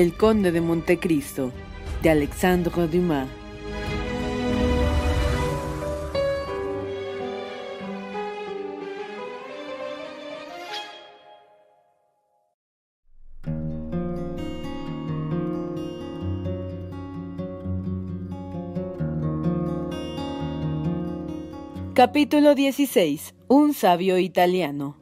El Conde de Montecristo, de Alexandre Dumas. Capítulo 16. Un sabio italiano.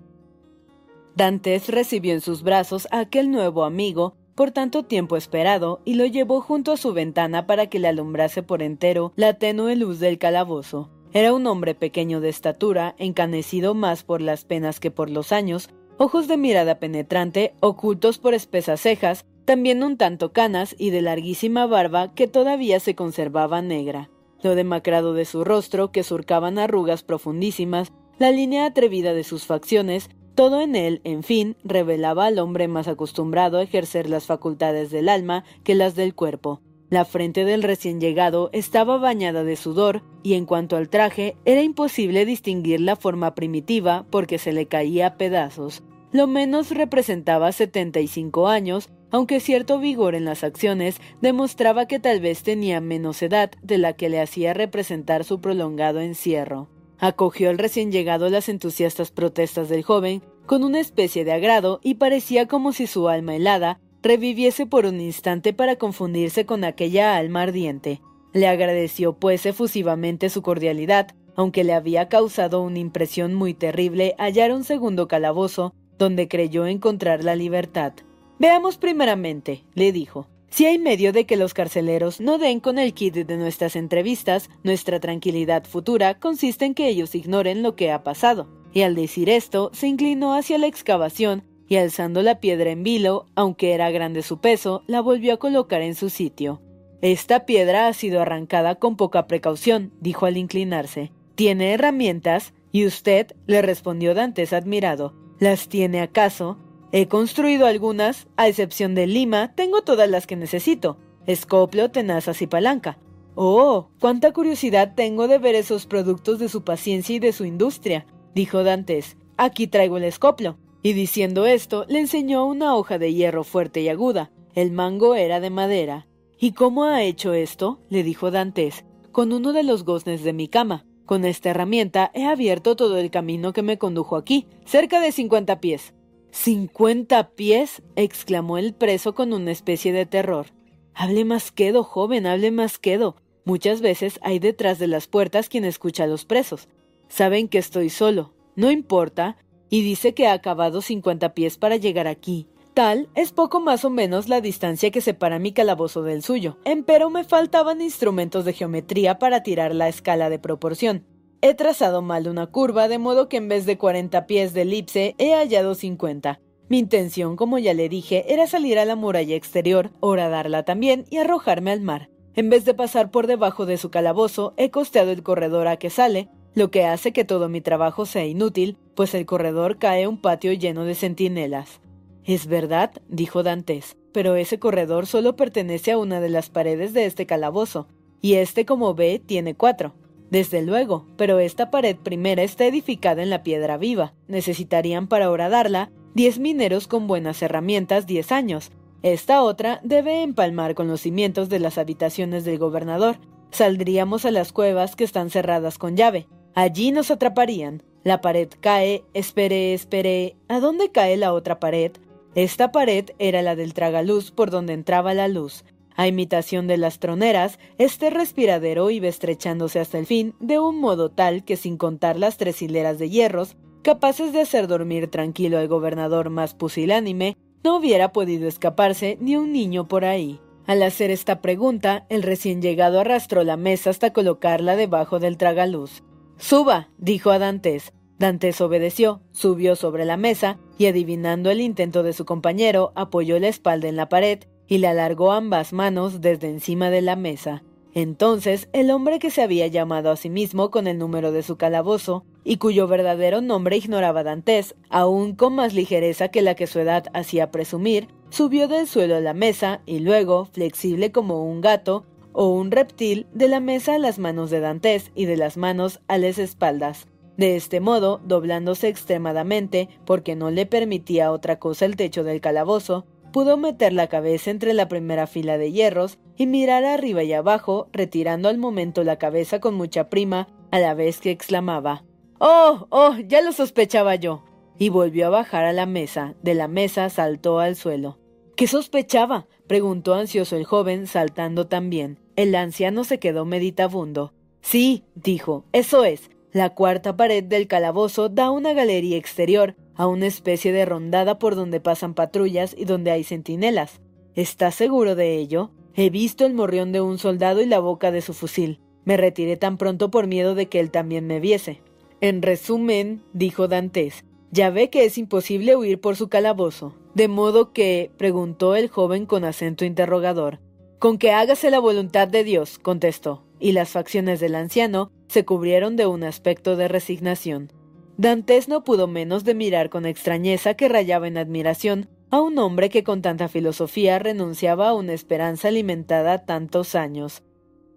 Dantes recibió en sus brazos a aquel nuevo amigo por tanto tiempo esperado y lo llevó junto a su ventana para que le alumbrase por entero la tenue luz del calabozo. Era un hombre pequeño de estatura, encanecido más por las penas que por los años, ojos de mirada penetrante, ocultos por espesas cejas, también un tanto canas y de larguísima barba que todavía se conservaba negra. Lo demacrado de su rostro, que surcaban arrugas profundísimas, la línea atrevida de sus facciones, todo en él, en fin, revelaba al hombre más acostumbrado a ejercer las facultades del alma que las del cuerpo. La frente del recién llegado estaba bañada de sudor, y en cuanto al traje, era imposible distinguir la forma primitiva porque se le caía a pedazos. Lo menos representaba 75 años, aunque cierto vigor en las acciones demostraba que tal vez tenía menos edad de la que le hacía representar su prolongado encierro. Acogió al recién llegado las entusiastas protestas del joven con una especie de agrado y parecía como si su alma helada reviviese por un instante para confundirse con aquella alma ardiente. Le agradeció pues efusivamente su cordialidad, aunque le había causado una impresión muy terrible hallar un segundo calabozo donde creyó encontrar la libertad. Veamos primeramente, le dijo, si hay medio de que los carceleros no den con el kit de nuestras entrevistas, nuestra tranquilidad futura consiste en que ellos ignoren lo que ha pasado. Y al decir esto, se inclinó hacia la excavación y alzando la piedra en vilo, aunque era grande su peso, la volvió a colocar en su sitio. Esta piedra ha sido arrancada con poca precaución, dijo al inclinarse. ¿Tiene herramientas? Y usted, le respondió Dantes admirado. ¿Las tiene acaso? He construido algunas, a excepción de Lima, tengo todas las que necesito. Escoplo, tenazas y palanca. Oh, cuánta curiosidad tengo de ver esos productos de su paciencia y de su industria, dijo Dantes. Aquí traigo el escoplo. Y diciendo esto, le enseñó una hoja de hierro fuerte y aguda. El mango era de madera. ¿Y cómo ha hecho esto? le dijo Dantes. Con uno de los goznes de mi cama. Con esta herramienta he abierto todo el camino que me condujo aquí, cerca de cincuenta pies. ¿Cincuenta pies? exclamó el preso con una especie de terror. Hable más quedo, joven, hable más quedo. Muchas veces hay detrás de las puertas quien escucha a los presos. Saben que estoy solo, no importa, y dice que ha acabado cincuenta pies para llegar aquí. Tal es poco más o menos la distancia que separa mi calabozo del suyo. Empero me faltaban instrumentos de geometría para tirar la escala de proporción. He trazado mal una curva, de modo que en vez de 40 pies de elipse he hallado 50. Mi intención, como ya le dije, era salir a la muralla exterior, horadarla también y arrojarme al mar. En vez de pasar por debajo de su calabozo, he costeado el corredor a que sale, lo que hace que todo mi trabajo sea inútil, pues el corredor cae un patio lleno de centinelas. Es verdad, dijo Dantes, pero ese corredor solo pertenece a una de las paredes de este calabozo, y este, como ve, tiene cuatro. Desde luego, pero esta pared primera está edificada en la piedra viva. Necesitarían para horadarla diez mineros con buenas herramientas diez años. Esta otra debe empalmar con los cimientos de las habitaciones del gobernador. Saldríamos a las cuevas que están cerradas con llave. Allí nos atraparían. La pared cae, espere, espere. ¿A dónde cae la otra pared? Esta pared era la del tragaluz por donde entraba la luz. A imitación de las troneras, este respiradero iba estrechándose hasta el fin de un modo tal que sin contar las tres hileras de hierros, capaces de hacer dormir tranquilo al gobernador más pusilánime, no hubiera podido escaparse ni un niño por ahí. Al hacer esta pregunta, el recién llegado arrastró la mesa hasta colocarla debajo del tragaluz. Suba, dijo a Dantes. Dantes obedeció, subió sobre la mesa y adivinando el intento de su compañero, apoyó la espalda en la pared y le alargó ambas manos desde encima de la mesa. Entonces el hombre que se había llamado a sí mismo con el número de su calabozo, y cuyo verdadero nombre ignoraba Dantes, aún con más ligereza que la que su edad hacía presumir, subió del suelo a la mesa y luego, flexible como un gato o un reptil, de la mesa a las manos de Dantes y de las manos a las espaldas. De este modo, doblándose extremadamente, porque no le permitía otra cosa el techo del calabozo, pudo meter la cabeza entre la primera fila de hierros y mirar arriba y abajo, retirando al momento la cabeza con mucha prima, a la vez que exclamaba Oh, oh, ya lo sospechaba yo. Y volvió a bajar a la mesa. De la mesa saltó al suelo. ¿Qué sospechaba? preguntó ansioso el joven, saltando también. El anciano se quedó meditabundo. Sí, dijo, eso es. La cuarta pared del calabozo da una galería exterior a una especie de rondada por donde pasan patrullas y donde hay centinelas. ¿Estás seguro de ello? He visto el morrión de un soldado y la boca de su fusil. Me retiré tan pronto por miedo de que él también me viese. En resumen, dijo Dantes, ya ve que es imposible huir por su calabozo. De modo que, preguntó el joven con acento interrogador. Con que hágase la voluntad de Dios, contestó, y las facciones del anciano se cubrieron de un aspecto de resignación. Dantes no pudo menos de mirar con extrañeza que rayaba en admiración a un hombre que con tanta filosofía renunciaba a una esperanza alimentada tantos años.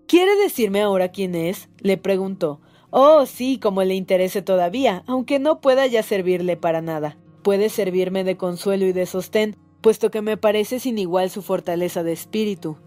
¿Quiere decirme ahora quién es? le preguntó. Oh, sí, como le interese todavía, aunque no pueda ya servirle para nada. Puede servirme de consuelo y de sostén, puesto que me parece sin igual su fortaleza de espíritu.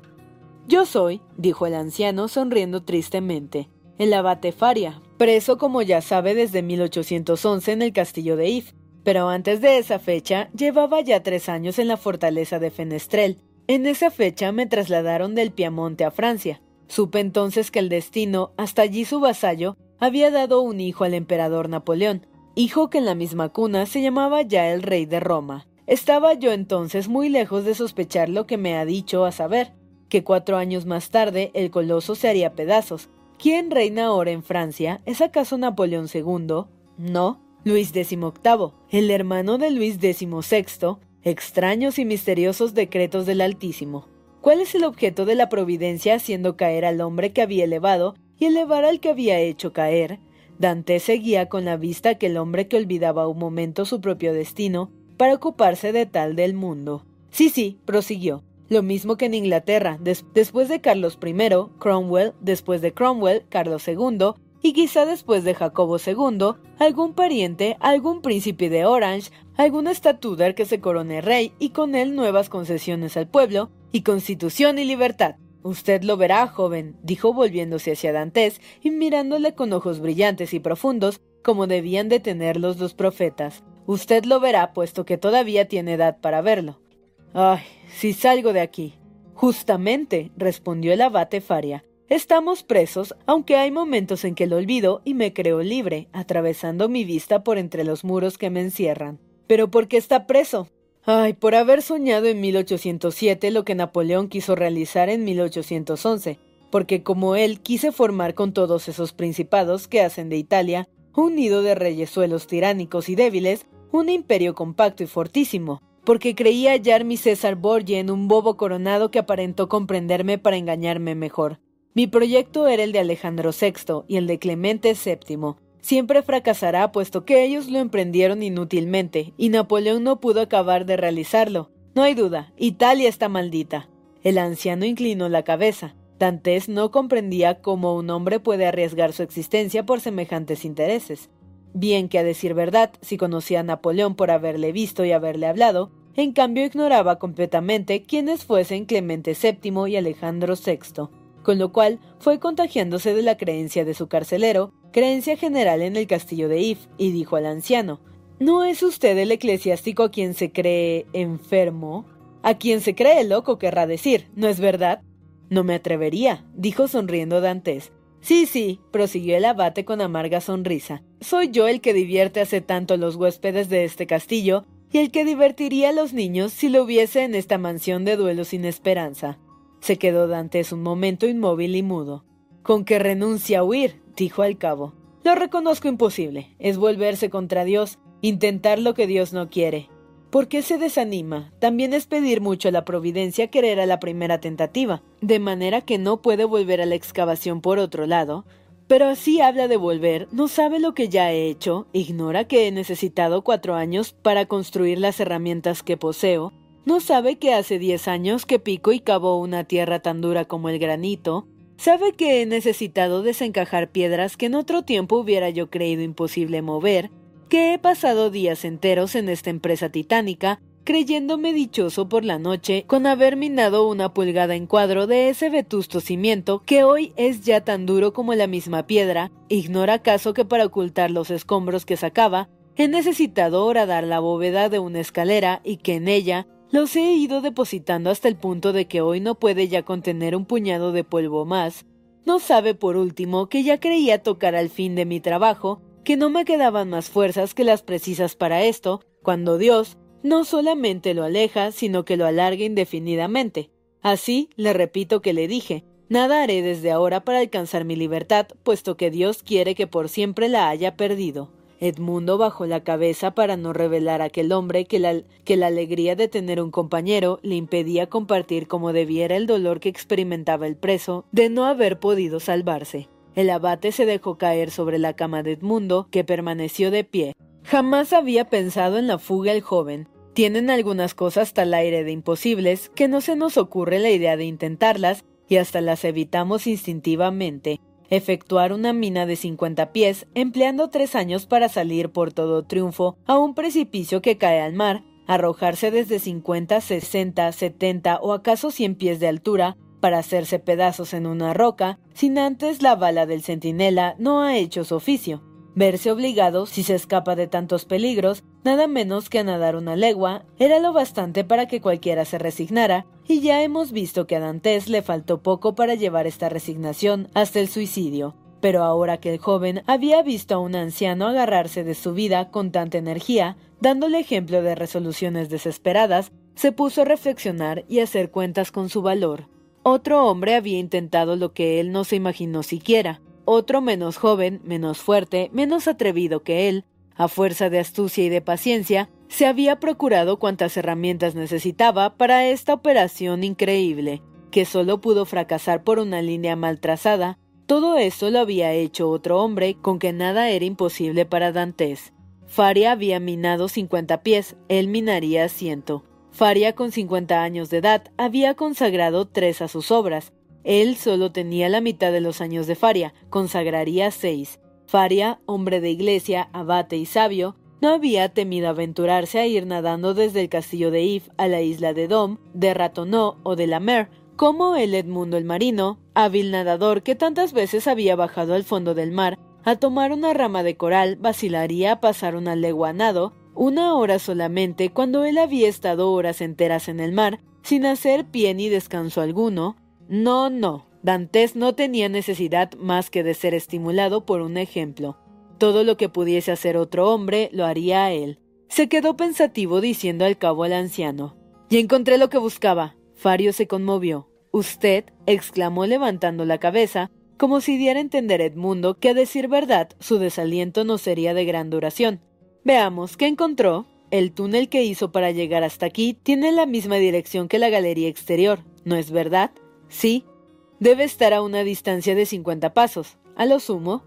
Yo soy, dijo el anciano sonriendo tristemente, el abate Faria, preso como ya sabe desde 1811 en el castillo de If, pero antes de esa fecha llevaba ya tres años en la fortaleza de Fenestrel. En esa fecha me trasladaron del Piamonte a Francia. Supe entonces que el destino, hasta allí su vasallo, había dado un hijo al emperador Napoleón, hijo que en la misma cuna se llamaba ya el rey de Roma. Estaba yo entonces muy lejos de sospechar lo que me ha dicho a saber, que cuatro años más tarde el coloso se haría pedazos, ¿Quién reina ahora en Francia? ¿Es acaso Napoleón II? No, Luis XVIII, el hermano de Luis XVI, extraños y misteriosos decretos del Altísimo. ¿Cuál es el objeto de la providencia haciendo caer al hombre que había elevado y elevar al que había hecho caer? Dante seguía con la vista aquel hombre que olvidaba un momento su propio destino para ocuparse de tal del mundo. Sí, sí, prosiguió. Lo mismo que en Inglaterra, después de Carlos I, Cromwell, después de Cromwell, Carlos II, y quizá después de Jacobo II, algún pariente, algún príncipe de Orange, algún estatuder que se corone rey y con él nuevas concesiones al pueblo, y constitución y libertad. Usted lo verá, joven, dijo volviéndose hacia Dantes y mirándole con ojos brillantes y profundos, como debían de tener los profetas. Usted lo verá, puesto que todavía tiene edad para verlo. Ay, si salgo de aquí. Justamente, respondió el abate Faria. Estamos presos, aunque hay momentos en que lo olvido y me creo libre, atravesando mi vista por entre los muros que me encierran. ¿Pero por qué está preso? Ay, por haber soñado en 1807 lo que Napoleón quiso realizar en 1811, porque como él quise formar con todos esos principados que hacen de Italia un nido de reyesuelos tiránicos y débiles, un imperio compacto y fortísimo, porque creía hallar mi César Borgia en un bobo coronado que aparentó comprenderme para engañarme mejor. Mi proyecto era el de Alejandro VI y el de Clemente VII. Siempre fracasará puesto que ellos lo emprendieron inútilmente y Napoleón no pudo acabar de realizarlo. No hay duda, Italia está maldita. El anciano inclinó la cabeza. Dantes no comprendía cómo un hombre puede arriesgar su existencia por semejantes intereses. Bien que a decir verdad, si conocía a Napoleón por haberle visto y haberle hablado, en cambio ignoraba completamente quiénes fuesen Clemente VII y Alejandro VI, con lo cual fue contagiándose de la creencia de su carcelero, creencia general en el castillo de If, y dijo al anciano ¿No es usted el eclesiástico a quien se cree enfermo? A quien se cree loco, querrá decir, ¿no es verdad? No me atrevería, dijo sonriendo Dantes. Sí, sí, prosiguió el abate con amarga sonrisa. Soy yo el que divierte hace tanto los huéspedes de este castillo y el que divertiría a los niños si lo hubiese en esta mansión de duelo sin esperanza. Se quedó Dantes un momento inmóvil y mudo. Con que renuncia a huir, dijo al cabo. Lo reconozco imposible. Es volverse contra Dios, intentar lo que Dios no quiere. ¿Por qué se desanima? También es pedir mucho a la providencia querer a la primera tentativa, de manera que no puede volver a la excavación por otro lado. Pero así habla de volver, no sabe lo que ya he hecho, ignora que he necesitado cuatro años para construir las herramientas que poseo, no sabe que hace diez años que pico y cavo una tierra tan dura como el granito, sabe que he necesitado desencajar piedras que en otro tiempo hubiera yo creído imposible mover, que he pasado días enteros en esta empresa titánica, creyéndome dichoso por la noche con haber minado una pulgada en cuadro de ese vetusto cimiento que hoy es ya tan duro como la misma piedra, ignora acaso que para ocultar los escombros que sacaba, he necesitado horadar la bóveda de una escalera y que en ella los he ido depositando hasta el punto de que hoy no puede ya contener un puñado de polvo más. No sabe por último que ya creía tocar al fin de mi trabajo que no me quedaban más fuerzas que las precisas para esto, cuando Dios no solamente lo aleja, sino que lo alarga indefinidamente. Así, le repito que le dije, nada haré desde ahora para alcanzar mi libertad, puesto que Dios quiere que por siempre la haya perdido. Edmundo bajó la cabeza para no revelar a aquel hombre que la, que la alegría de tener un compañero le impedía compartir como debiera el dolor que experimentaba el preso de no haber podido salvarse. El abate se dejó caer sobre la cama de Edmundo, que permaneció de pie. Jamás había pensado en la fuga el joven. Tienen algunas cosas tal aire de imposibles que no se nos ocurre la idea de intentarlas y hasta las evitamos instintivamente. Efectuar una mina de 50 pies, empleando tres años para salir por todo triunfo a un precipicio que cae al mar, arrojarse desde 50, 60, 70 o acaso 100 pies de altura, para hacerse pedazos en una roca, sin antes la bala del centinela no ha hecho su oficio. Verse obligado, si se escapa de tantos peligros, nada menos que a nadar una legua, era lo bastante para que cualquiera se resignara, y ya hemos visto que a Dantes le faltó poco para llevar esta resignación hasta el suicidio. Pero ahora que el joven había visto a un anciano agarrarse de su vida con tanta energía, dándole ejemplo de resoluciones desesperadas, se puso a reflexionar y hacer cuentas con su valor. Otro hombre había intentado lo que él no se imaginó siquiera. Otro menos joven, menos fuerte, menos atrevido que él, a fuerza de astucia y de paciencia, se había procurado cuantas herramientas necesitaba para esta operación increíble, que solo pudo fracasar por una línea mal trazada. Todo eso lo había hecho otro hombre con que nada era imposible para Dantes. Faria había minado cincuenta pies, él minaría ciento. Faria, con 50 años de edad, había consagrado tres a sus obras. Él solo tenía la mitad de los años de Faria, consagraría seis. Faria, hombre de iglesia, abate y sabio, no había temido aventurarse a ir nadando desde el castillo de If a la isla de Dom, de Ratonneau o de la Mer, como el Edmundo el marino, hábil nadador que tantas veces había bajado al fondo del mar a tomar una rama de coral, vacilaría a pasar una legua a nado, una hora solamente cuando él había estado horas enteras en el mar, sin hacer pie ni descanso alguno. No, no, Dantes no tenía necesidad más que de ser estimulado por un ejemplo. Todo lo que pudiese hacer otro hombre lo haría a él. Se quedó pensativo diciendo al cabo al anciano. Y encontré lo que buscaba. Fario se conmovió. Usted, exclamó levantando la cabeza, como si diera a entender Edmundo que a decir verdad su desaliento no sería de gran duración. Veamos, ¿qué encontró? El túnel que hizo para llegar hasta aquí tiene la misma dirección que la galería exterior, ¿no es verdad? Sí. Debe estar a una distancia de 50 pasos, a lo sumo.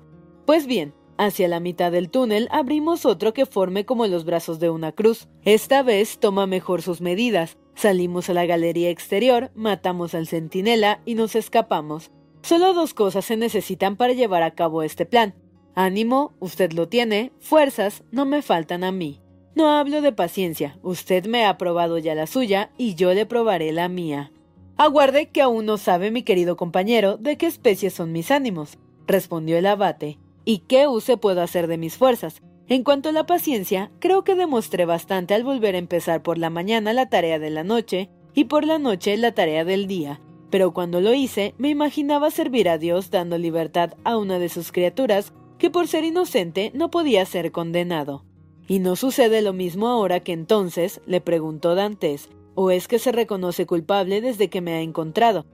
Pues bien, hacia la mitad del túnel abrimos otro que forme como los brazos de una cruz. Esta vez toma mejor sus medidas. Salimos a la galería exterior, matamos al centinela y nos escapamos. Solo dos cosas se necesitan para llevar a cabo este plan. Ánimo, usted lo tiene, fuerzas no me faltan a mí. No hablo de paciencia, usted me ha probado ya la suya y yo le probaré la mía. Aguarde que aún no sabe mi querido compañero de qué especie son mis ánimos, respondió el abate. ¿Y qué use puedo hacer de mis fuerzas? En cuanto a la paciencia, creo que demostré bastante al volver a empezar por la mañana la tarea de la noche y por la noche la tarea del día, pero cuando lo hice me imaginaba servir a Dios dando libertad a una de sus criaturas que por ser inocente no podía ser condenado. ¿Y no sucede lo mismo ahora que entonces? le preguntó Dantes, ¿o es que se reconoce culpable desde que me ha encontrado?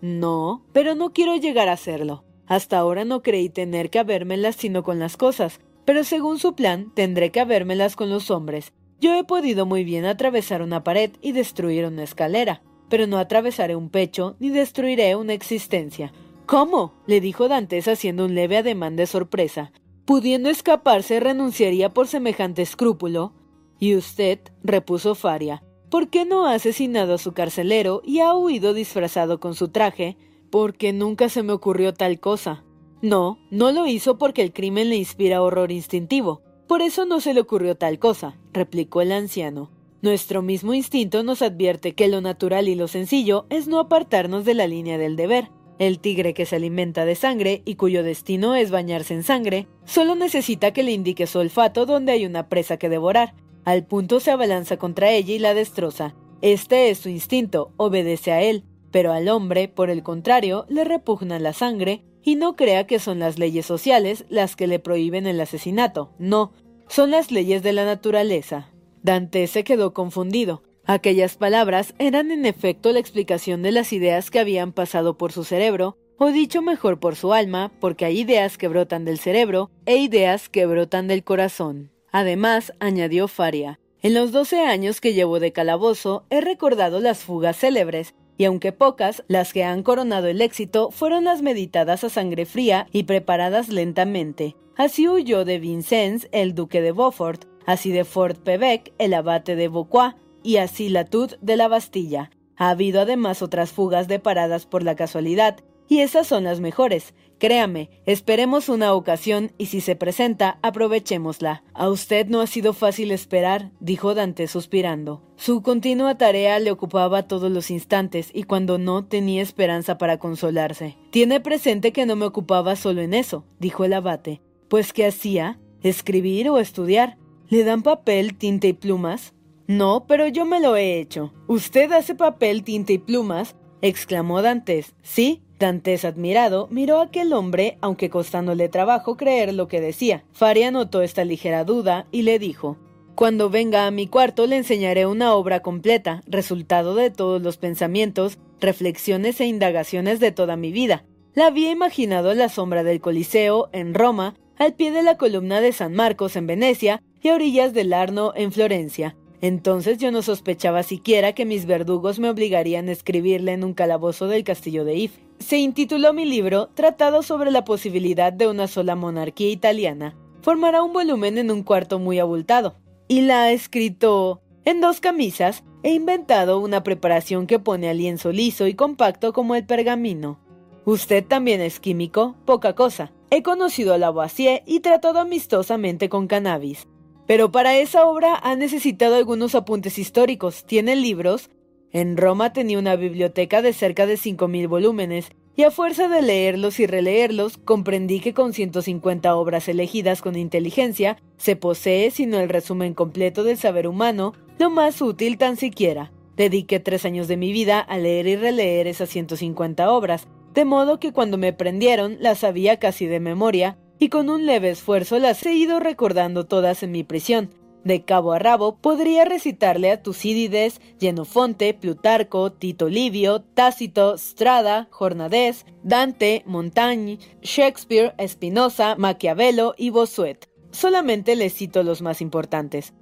No, pero no quiero llegar a serlo. Hasta ahora no creí tener que habérmelas sino con las cosas, pero según su plan tendré que habérmelas con los hombres. Yo he podido muy bien atravesar una pared y destruir una escalera, pero no atravesaré un pecho ni destruiré una existencia. ¿Cómo? le dijo Dantes haciendo un leve ademán de sorpresa. Pudiendo escaparse, renunciaría por semejante escrúpulo. Y usted, repuso Faria, ¿por qué no ha asesinado a su carcelero y ha huido disfrazado con su traje? Porque nunca se me ocurrió tal cosa. No, no lo hizo porque el crimen le inspira horror instintivo. Por eso no se le ocurrió tal cosa, replicó el anciano. Nuestro mismo instinto nos advierte que lo natural y lo sencillo es no apartarnos de la línea del deber. El tigre que se alimenta de sangre y cuyo destino es bañarse en sangre, solo necesita que le indique su olfato donde hay una presa que devorar. Al punto se abalanza contra ella y la destroza. Este es su instinto, obedece a él, pero al hombre, por el contrario, le repugna la sangre y no crea que son las leyes sociales las que le prohíben el asesinato, no, son las leyes de la naturaleza. Dante se quedó confundido. Aquellas palabras eran en efecto la explicación de las ideas que habían pasado por su cerebro, o dicho mejor por su alma, porque hay ideas que brotan del cerebro e ideas que brotan del corazón. Además, añadió Faria, en los doce años que llevo de calabozo he recordado las fugas célebres, y aunque pocas, las que han coronado el éxito fueron las meditadas a sangre fría y preparadas lentamente. Así huyó de Vincennes el duque de Beaufort, así de Fort Pebec el abate de Vauquois, y así la Tut de la Bastilla. Ha habido además otras fugas de paradas por la casualidad, y esas son las mejores. Créame, esperemos una ocasión y si se presenta, aprovechémosla. A usted no ha sido fácil esperar, dijo Dante suspirando. Su continua tarea le ocupaba todos los instantes y cuando no tenía esperanza para consolarse. Tiene presente que no me ocupaba solo en eso, dijo el abate. Pues ¿qué hacía? ¿Escribir o estudiar? ¿Le dan papel, tinta y plumas? No, pero yo me lo he hecho. ¿Usted hace papel, tinta y plumas? exclamó Dantes. Sí. Dantes, admirado, miró a aquel hombre, aunque costándole trabajo creer lo que decía. Faria notó esta ligera duda y le dijo Cuando venga a mi cuarto le enseñaré una obra completa, resultado de todos los pensamientos, reflexiones e indagaciones de toda mi vida. La había imaginado a la sombra del Coliseo, en Roma, al pie de la columna de San Marcos en Venecia y a orillas del Arno en Florencia. Entonces yo no sospechaba siquiera que mis verdugos me obligarían a escribirle en un calabozo del castillo de If. Se intituló mi libro Tratado sobre la posibilidad de una sola monarquía italiana. Formará un volumen en un cuarto muy abultado. Y la ha escrito en dos camisas. He inventado una preparación que pone al lienzo liso y compacto como el pergamino. Usted también es químico, poca cosa. He conocido a Lavoisier y tratado amistosamente con cannabis. Pero para esa obra ha necesitado algunos apuntes históricos. ¿Tiene libros? En Roma tenía una biblioteca de cerca de 5.000 volúmenes, y a fuerza de leerlos y releerlos, comprendí que con 150 obras elegidas con inteligencia, se posee, sino el resumen completo del saber humano, lo más útil tan siquiera. Dediqué tres años de mi vida a leer y releer esas 150 obras, de modo que cuando me prendieron las sabía casi de memoria, y con un leve esfuerzo las he ido recordando todas en mi prisión. De cabo a rabo podría recitarle a Tucídides, Genofonte, Plutarco, Tito Livio, Tácito, Strada, Jornadés, Dante, Montaigne, Shakespeare, Spinoza, Maquiavelo y Bossuet. Solamente les cito los más importantes.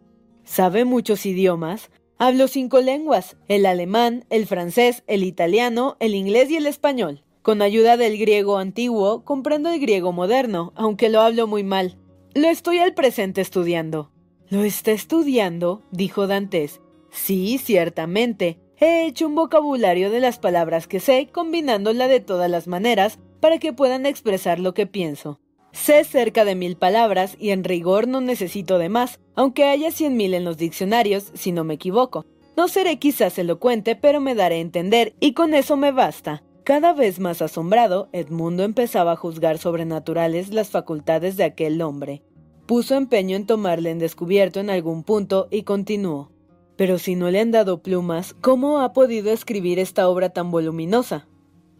¿Sabe muchos idiomas? Hablo cinco lenguas, el alemán, el francés, el italiano, el inglés y el español. Con ayuda del griego antiguo, comprendo el griego moderno, aunque lo hablo muy mal. Lo estoy al presente estudiando. ¿Lo está estudiando? dijo Dantes. Sí, ciertamente. He hecho un vocabulario de las palabras que sé, combinándola de todas las maneras, para que puedan expresar lo que pienso. Sé cerca de mil palabras y en rigor no necesito de más, aunque haya cien mil en los diccionarios, si no me equivoco. No seré quizás elocuente, pero me daré a entender, y con eso me basta. Cada vez más asombrado, Edmundo empezaba a juzgar sobrenaturales las facultades de aquel hombre. Puso empeño en tomarle en descubierto en algún punto y continuó. Pero si no le han dado plumas, ¿cómo ha podido escribir esta obra tan voluminosa?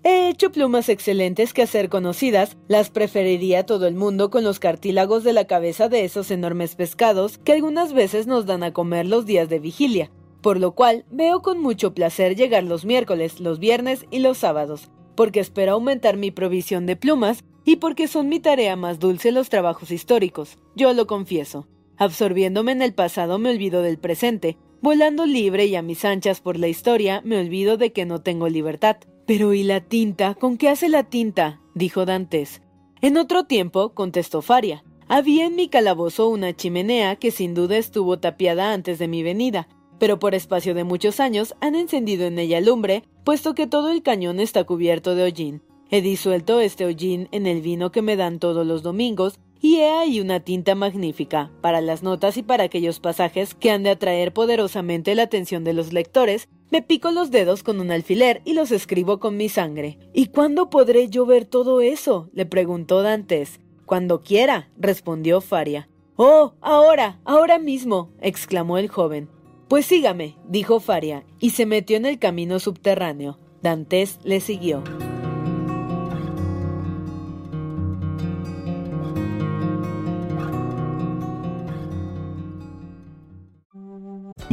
He hecho plumas excelentes que a ser conocidas las preferiría todo el mundo con los cartílagos de la cabeza de esos enormes pescados que algunas veces nos dan a comer los días de vigilia, por lo cual veo con mucho placer llegar los miércoles, los viernes y los sábados, porque espero aumentar mi provisión de plumas y porque son mi tarea más dulce los trabajos históricos, yo lo confieso. Absorbiéndome en el pasado me olvido del presente, volando libre y a mis anchas por la historia me olvido de que no tengo libertad. Pero ¿y la tinta? ¿Con qué hace la tinta? dijo Dantes. En otro tiempo, contestó Faria, había en mi calabozo una chimenea que sin duda estuvo tapiada antes de mi venida, pero por espacio de muchos años han encendido en ella lumbre, puesto que todo el cañón está cubierto de hollín. He disuelto este hollín en el vino que me dan todos los domingos, y he ahí una tinta magnífica, para las notas y para aquellos pasajes que han de atraer poderosamente la atención de los lectores, me pico los dedos con un alfiler y los escribo con mi sangre. ¿Y cuándo podré yo ver todo eso? le preguntó Dantes. Cuando quiera, respondió Faria. Oh, ahora, ahora mismo, exclamó el joven. Pues sígame, dijo Faria, y se metió en el camino subterráneo. Dantes le siguió.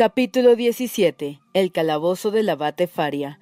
Capítulo 17. El calabozo del abate Faria.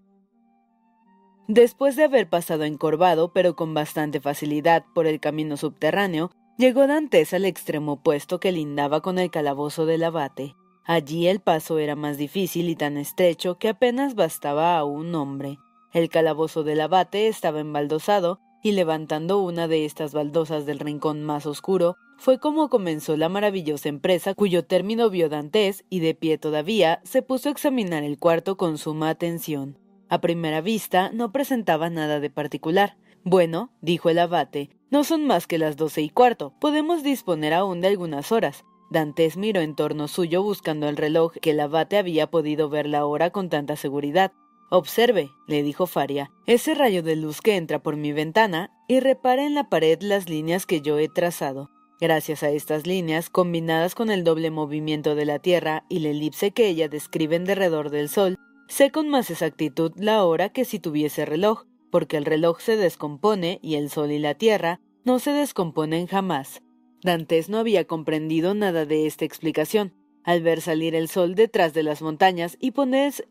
Después de haber pasado encorvado, pero con bastante facilidad, por el camino subterráneo, llegó Dantes al extremo opuesto que lindaba con el calabozo del abate. Allí el paso era más difícil y tan estrecho que apenas bastaba a un hombre. El calabozo del abate estaba embaldosado, y levantando una de estas baldosas del rincón más oscuro, fue como comenzó la maravillosa empresa cuyo término vio Dantes y de pie todavía se puso a examinar el cuarto con suma atención. A primera vista no presentaba nada de particular. Bueno, dijo el abate, no son más que las doce y cuarto, podemos disponer aún de algunas horas. Dantes miró en torno suyo buscando el reloj que el abate había podido ver la hora con tanta seguridad. Observe, le dijo Faria, ese rayo de luz que entra por mi ventana y repare en la pared las líneas que yo he trazado. Gracias a estas líneas, combinadas con el doble movimiento de la Tierra y la elipse que ella describe en derredor del Sol, sé con más exactitud la hora que si tuviese reloj, porque el reloj se descompone y el Sol y la Tierra no se descomponen jamás. Dantes no había comprendido nada de esta explicación, al ver salir el sol detrás de las montañas y,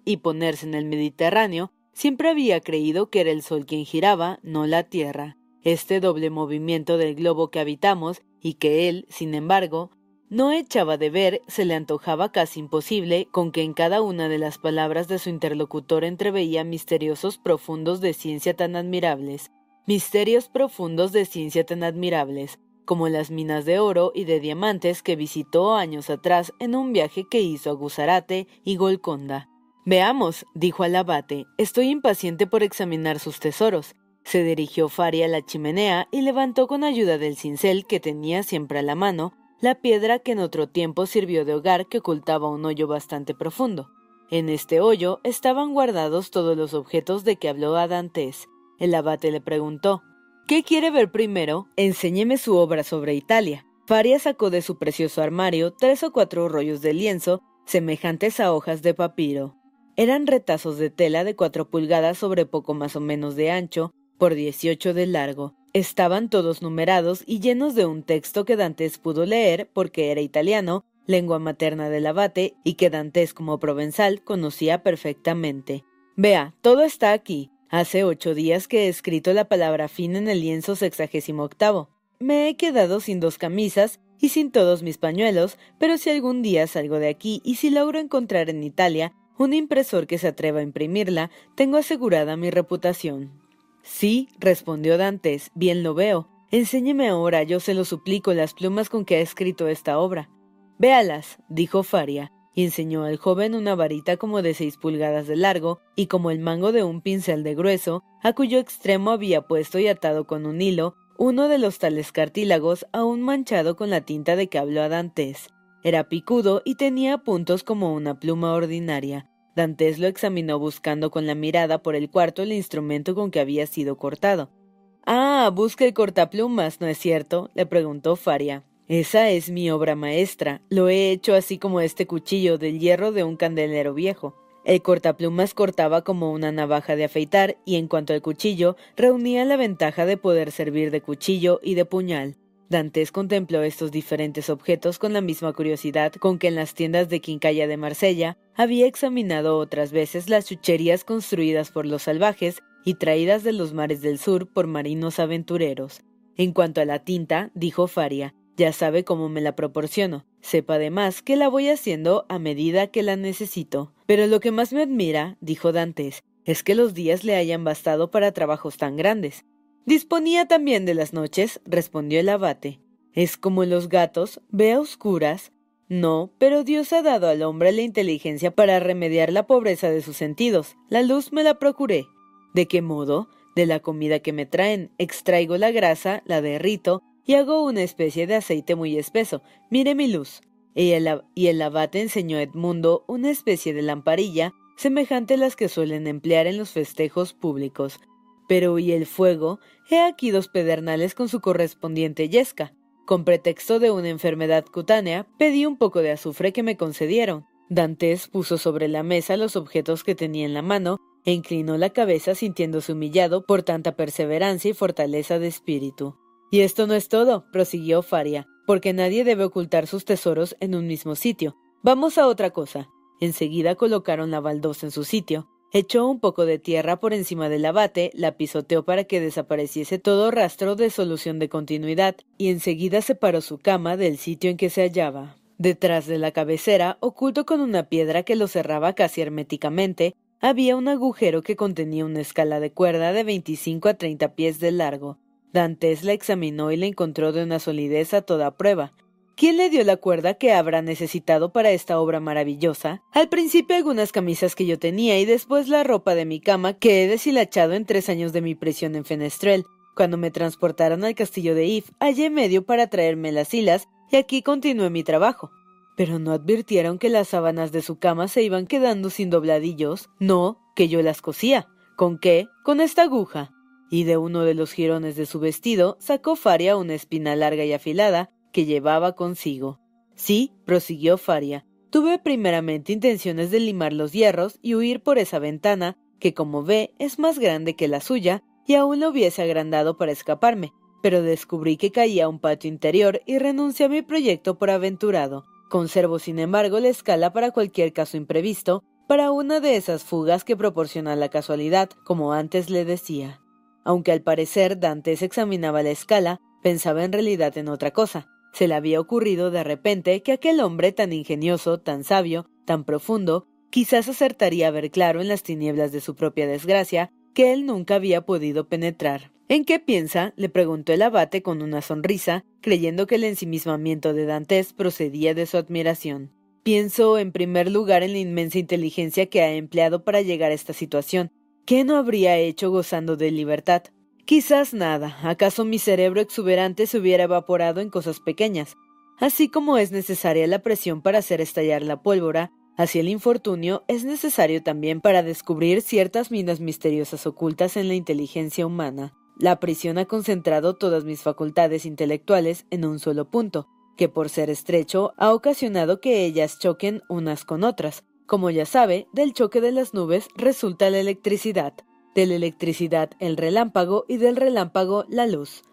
y ponerse en el Mediterráneo, siempre había creído que era el sol quien giraba, no la Tierra. Este doble movimiento del globo que habitamos, y que él, sin embargo, no echaba de ver, se le antojaba casi imposible, con que en cada una de las palabras de su interlocutor entreveía misteriosos profundos de ciencia tan admirables, misterios profundos de ciencia tan admirables, como las minas de oro y de diamantes que visitó años atrás en un viaje que hizo a Gusarate y Golconda. Veamos, dijo al abate, estoy impaciente por examinar sus tesoros. Se dirigió Faria a la chimenea y levantó con ayuda del cincel que tenía siempre a la mano la piedra que en otro tiempo sirvió de hogar que ocultaba un hoyo bastante profundo. En este hoyo estaban guardados todos los objetos de que habló a Dantes. El abate le preguntó ¿Qué quiere ver primero? Enséñeme su obra sobre Italia. Faria sacó de su precioso armario tres o cuatro rollos de lienzo semejantes a hojas de papiro. Eran retazos de tela de cuatro pulgadas sobre poco más o menos de ancho por dieciocho de largo. Estaban todos numerados y llenos de un texto que Dantes pudo leer porque era italiano, lengua materna del abate, y que Dantes como provenzal conocía perfectamente. Vea, todo está aquí, Hace ocho días que he escrito la palabra fin en el lienzo sexagésimo octavo. Me he quedado sin dos camisas y sin todos mis pañuelos, pero si algún día salgo de aquí y si logro encontrar en Italia un impresor que se atreva a imprimirla, tengo asegurada mi reputación. Sí, respondió Dantes, bien lo veo. Enséñeme ahora, yo se lo suplico, las plumas con que ha escrito esta obra. Véalas, dijo Faria, enseñó al joven una varita como de seis pulgadas de largo y como el mango de un pincel de grueso, a cuyo extremo había puesto y atado con un hilo uno de los tales cartílagos aún manchado con la tinta de que habló a Dantes. Era picudo y tenía puntos como una pluma ordinaria. Dantes lo examinó buscando con la mirada por el cuarto el instrumento con que había sido cortado. Ah, busca el cortaplumas, ¿no es cierto? le preguntó Faria. Esa es mi obra maestra. Lo he hecho así como este cuchillo del hierro de un candelero viejo. El cortaplumas cortaba como una navaja de afeitar y en cuanto al cuchillo, reunía la ventaja de poder servir de cuchillo y de puñal. Dantes contempló estos diferentes objetos con la misma curiosidad con que en las tiendas de Quincalla de Marsella había examinado otras veces las chucherías construidas por los salvajes y traídas de los mares del sur por marinos aventureros. En cuanto a la tinta, dijo Faria, ya sabe cómo me la proporciono. Sepa además que la voy haciendo a medida que la necesito. Pero lo que más me admira, dijo Dantes, es que los días le hayan bastado para trabajos tan grandes. Disponía también de las noches, respondió el abate. Es como los gatos, ve a oscuras. No, pero Dios ha dado al hombre la inteligencia para remediar la pobreza de sus sentidos. La luz me la procuré. ¿De qué modo? De la comida que me traen, extraigo la grasa, la derrito, y hago una especie de aceite muy espeso. Mire mi luz. Y el, y el abate enseñó a Edmundo una especie de lamparilla semejante a las que suelen emplear en los festejos públicos. Pero ¿y el fuego? He aquí dos pedernales con su correspondiente yesca. Con pretexto de una enfermedad cutánea, pedí un poco de azufre que me concedieron. Dantes puso sobre la mesa los objetos que tenía en la mano e inclinó la cabeza sintiéndose humillado por tanta perseverancia y fortaleza de espíritu. Y esto no es todo, prosiguió Faria, porque nadie debe ocultar sus tesoros en un mismo sitio. Vamos a otra cosa. Enseguida colocaron la baldosa en su sitio, echó un poco de tierra por encima del abate, la pisoteó para que desapareciese todo rastro de solución de continuidad, y enseguida separó su cama del sitio en que se hallaba. Detrás de la cabecera, oculto con una piedra que lo cerraba casi herméticamente, había un agujero que contenía una escala de cuerda de veinticinco a treinta pies de largo. Dantes la examinó y la encontró de una solidez a toda prueba. ¿Quién le dio la cuerda que habrá necesitado para esta obra maravillosa? Al principio algunas camisas que yo tenía y después la ropa de mi cama que he deshilachado en tres años de mi prisión en Fenestrel. Cuando me transportaron al castillo de If, hallé medio para traerme las hilas y aquí continué mi trabajo. Pero no advirtieron que las sábanas de su cama se iban quedando sin dobladillos. No, que yo las cosía. ¿Con qué? Con esta aguja y de uno de los jirones de su vestido sacó Faria una espina larga y afilada que llevaba consigo. Sí, prosiguió Faria, tuve primeramente intenciones de limar los hierros y huir por esa ventana, que como ve es más grande que la suya, y aún lo hubiese agrandado para escaparme, pero descubrí que caía a un patio interior y renuncié a mi proyecto por aventurado. Conservo, sin embargo, la escala para cualquier caso imprevisto, para una de esas fugas que proporciona la casualidad, como antes le decía. Aunque al parecer Dantes examinaba la escala, pensaba en realidad en otra cosa. Se le había ocurrido de repente que aquel hombre tan ingenioso, tan sabio, tan profundo, quizás acertaría a ver claro en las tinieblas de su propia desgracia que él nunca había podido penetrar. ¿En qué piensa? le preguntó el abate con una sonrisa, creyendo que el ensimismamiento de Dantes procedía de su admiración. Pienso, en primer lugar, en la inmensa inteligencia que ha empleado para llegar a esta situación, ¿Qué no habría hecho gozando de libertad? Quizás nada, acaso mi cerebro exuberante se hubiera evaporado en cosas pequeñas. Así como es necesaria la presión para hacer estallar la pólvora, así el infortunio es necesario también para descubrir ciertas minas misteriosas ocultas en la inteligencia humana. La prisión ha concentrado todas mis facultades intelectuales en un solo punto, que por ser estrecho ha ocasionado que ellas choquen unas con otras, como ya sabe, del choque de las nubes resulta la electricidad, de la electricidad el relámpago y del relámpago la luz.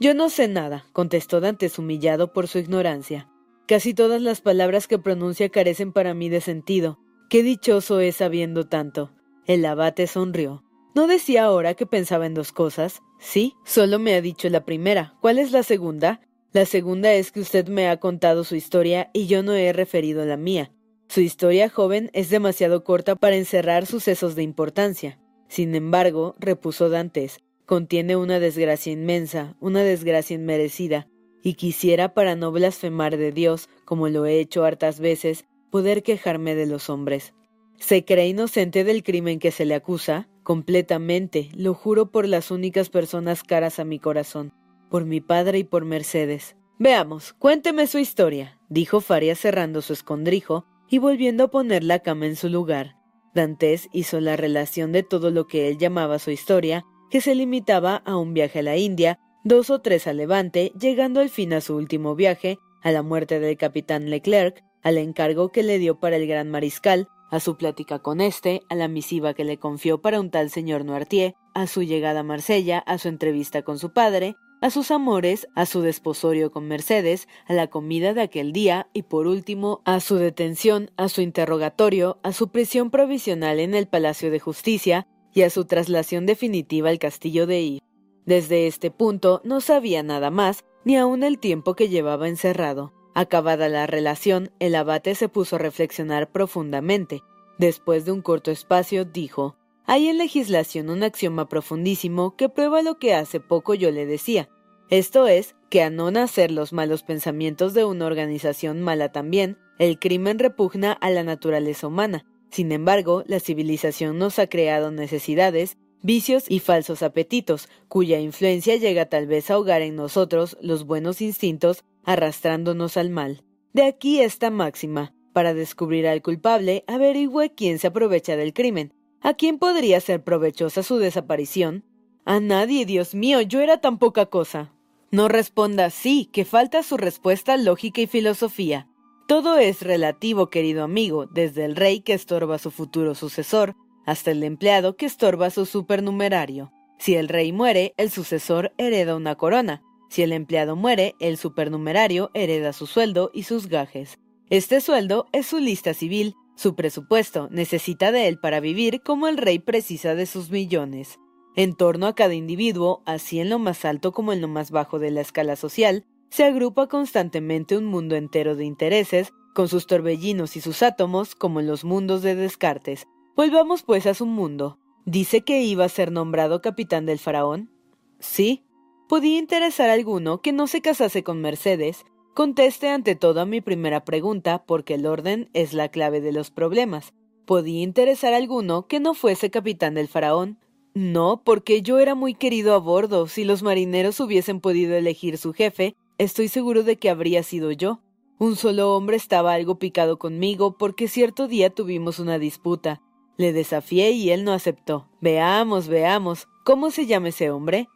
Yo no sé nada, contestó Dantes humillado por su ignorancia. Casi todas las palabras que pronuncia carecen para mí de sentido. Qué dichoso es sabiendo tanto. El abate sonrió. ¿No decía ahora que pensaba en dos cosas? Sí, solo me ha dicho la primera. ¿Cuál es la segunda? La segunda es que usted me ha contado su historia y yo no he referido la mía. Su historia joven es demasiado corta para encerrar sucesos de importancia. Sin embargo, repuso Dantes, contiene una desgracia inmensa, una desgracia inmerecida, y quisiera para no blasfemar de Dios, como lo he hecho hartas veces, poder quejarme de los hombres. ¿Se cree inocente del crimen que se le acusa? Completamente, lo juro por las únicas personas caras a mi corazón, por mi padre y por Mercedes. Veamos, cuénteme su historia, dijo Faria cerrando su escondrijo y volviendo a poner la cama en su lugar. Dantes hizo la relación de todo lo que él llamaba su historia, que se limitaba a un viaje a la India, dos o tres a Levante, llegando al fin a su último viaje, a la muerte del capitán Leclerc, al encargo que le dio para el gran mariscal, a su plática con éste, a la misiva que le confió para un tal señor Noirtier, a su llegada a Marsella, a su entrevista con su padre, a sus amores, a su desposorio con Mercedes, a la comida de aquel día y por último a su detención, a su interrogatorio, a su prisión provisional en el Palacio de Justicia y a su traslación definitiva al castillo de I. Desde este punto no sabía nada más, ni aun el tiempo que llevaba encerrado. Acabada la relación, el abate se puso a reflexionar profundamente. Después de un corto espacio, dijo Hay en legislación un axioma profundísimo que prueba lo que hace poco yo le decía. Esto es, que a no nacer los malos pensamientos de una organización mala también, el crimen repugna a la naturaleza humana. Sin embargo, la civilización nos ha creado necesidades, vicios y falsos apetitos, cuya influencia llega tal vez a ahogar en nosotros los buenos instintos arrastrándonos al mal. De aquí esta máxima. Para descubrir al culpable, averigüe quién se aprovecha del crimen. ¿A quién podría ser provechosa su desaparición? A nadie, Dios mío, yo era tan poca cosa. No responda sí, que falta su respuesta lógica y filosofía. Todo es relativo, querido amigo, desde el rey que estorba a su futuro sucesor, hasta el empleado que estorba a su supernumerario. Si el rey muere, el sucesor hereda una corona. Si el empleado muere, el supernumerario hereda su sueldo y sus gajes. Este sueldo es su lista civil, su presupuesto, necesita de él para vivir como el rey precisa de sus millones. En torno a cada individuo, así en lo más alto como en lo más bajo de la escala social, se agrupa constantemente un mundo entero de intereses, con sus torbellinos y sus átomos, como en los mundos de Descartes. Volvamos pues a su mundo. ¿Dice que iba a ser nombrado capitán del faraón? Sí, ¿Podía interesar a alguno que no se casase con Mercedes? Conteste ante todo a mi primera pregunta, porque el orden es la clave de los problemas. ¿Podía interesar a alguno que no fuese capitán del faraón? No, porque yo era muy querido a bordo. Si los marineros hubiesen podido elegir su jefe, estoy seguro de que habría sido yo. Un solo hombre estaba algo picado conmigo porque cierto día tuvimos una disputa. Le desafié y él no aceptó. Veamos, veamos. ¿Cómo se llama ese hombre?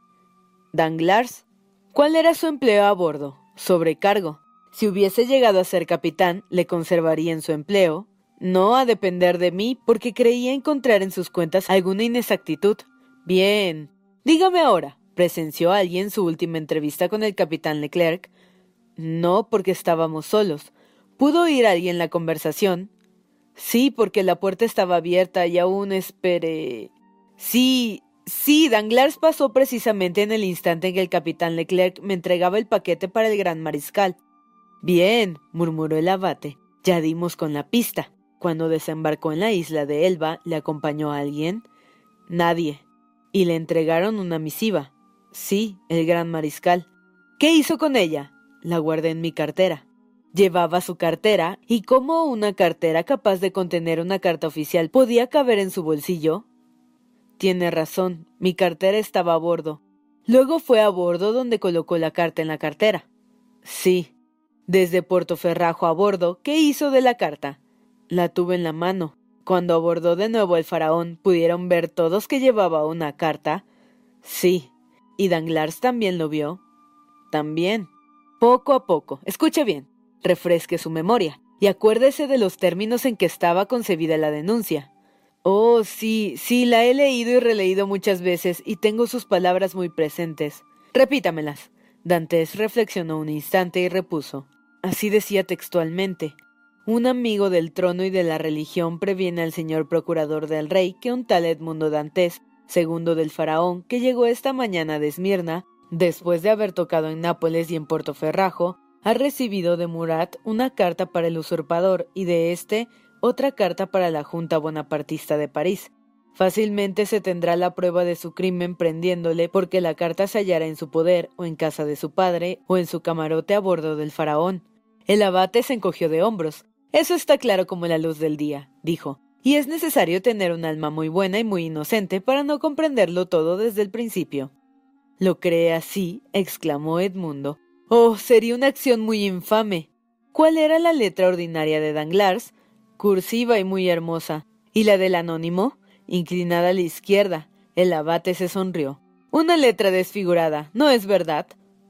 Danglars. ¿Cuál era su empleo a bordo? Sobrecargo. Si hubiese llegado a ser capitán, le conservaría en su empleo. No a depender de mí, porque creía encontrar en sus cuentas alguna inexactitud. Bien. Dígame ahora, ¿presenció alguien su última entrevista con el capitán Leclerc? No, porque estábamos solos. ¿Pudo oír alguien la conversación? Sí, porque la puerta estaba abierta y aún espere. Sí, Sí, Danglars pasó precisamente en el instante en que el capitán Leclerc me entregaba el paquete para el gran mariscal. Bien, murmuró el abate, ya dimos con la pista. Cuando desembarcó en la isla de Elba, ¿le acompañó a alguien? Nadie. Y le entregaron una misiva. Sí, el gran mariscal. ¿Qué hizo con ella? La guardé en mi cartera. Llevaba su cartera, y cómo una cartera capaz de contener una carta oficial podía caber en su bolsillo, tiene razón, mi cartera estaba a bordo. Luego fue a bordo donde colocó la carta en la cartera. Sí. Desde Puerto Ferrajo a bordo, ¿qué hizo de la carta? La tuve en la mano. Cuando abordó de nuevo el faraón, ¿pudieron ver todos que llevaba una carta? Sí. ¿Y Danglars también lo vio? También. Poco a poco. Escuche bien. Refresque su memoria y acuérdese de los términos en que estaba concebida la denuncia. Oh, sí, sí, la he leído y releído muchas veces y tengo sus palabras muy presentes. Repítamelas. Dantes reflexionó un instante y repuso. Así decía textualmente. Un amigo del trono y de la religión previene al señor procurador del rey que un tal Edmundo Dantes, segundo del faraón, que llegó esta mañana de Esmirna, después de haber tocado en Nápoles y en Portoferrajo, ha recibido de Murat una carta para el usurpador y de éste otra carta para la Junta Bonapartista de París. Fácilmente se tendrá la prueba de su crimen prendiéndole porque la carta se hallará en su poder, o en casa de su padre, o en su camarote a bordo del faraón. El abate se encogió de hombros. Eso está claro como la luz del día, dijo, y es necesario tener un alma muy buena y muy inocente para no comprenderlo todo desde el principio. ¿Lo cree así? exclamó Edmundo. Oh, sería una acción muy infame. ¿Cuál era la letra ordinaria de Danglars? Cursiva y muy hermosa. ¿Y la del anónimo? Inclinada a la izquierda. El abate se sonrió. Una letra desfigurada, ¿no es verdad?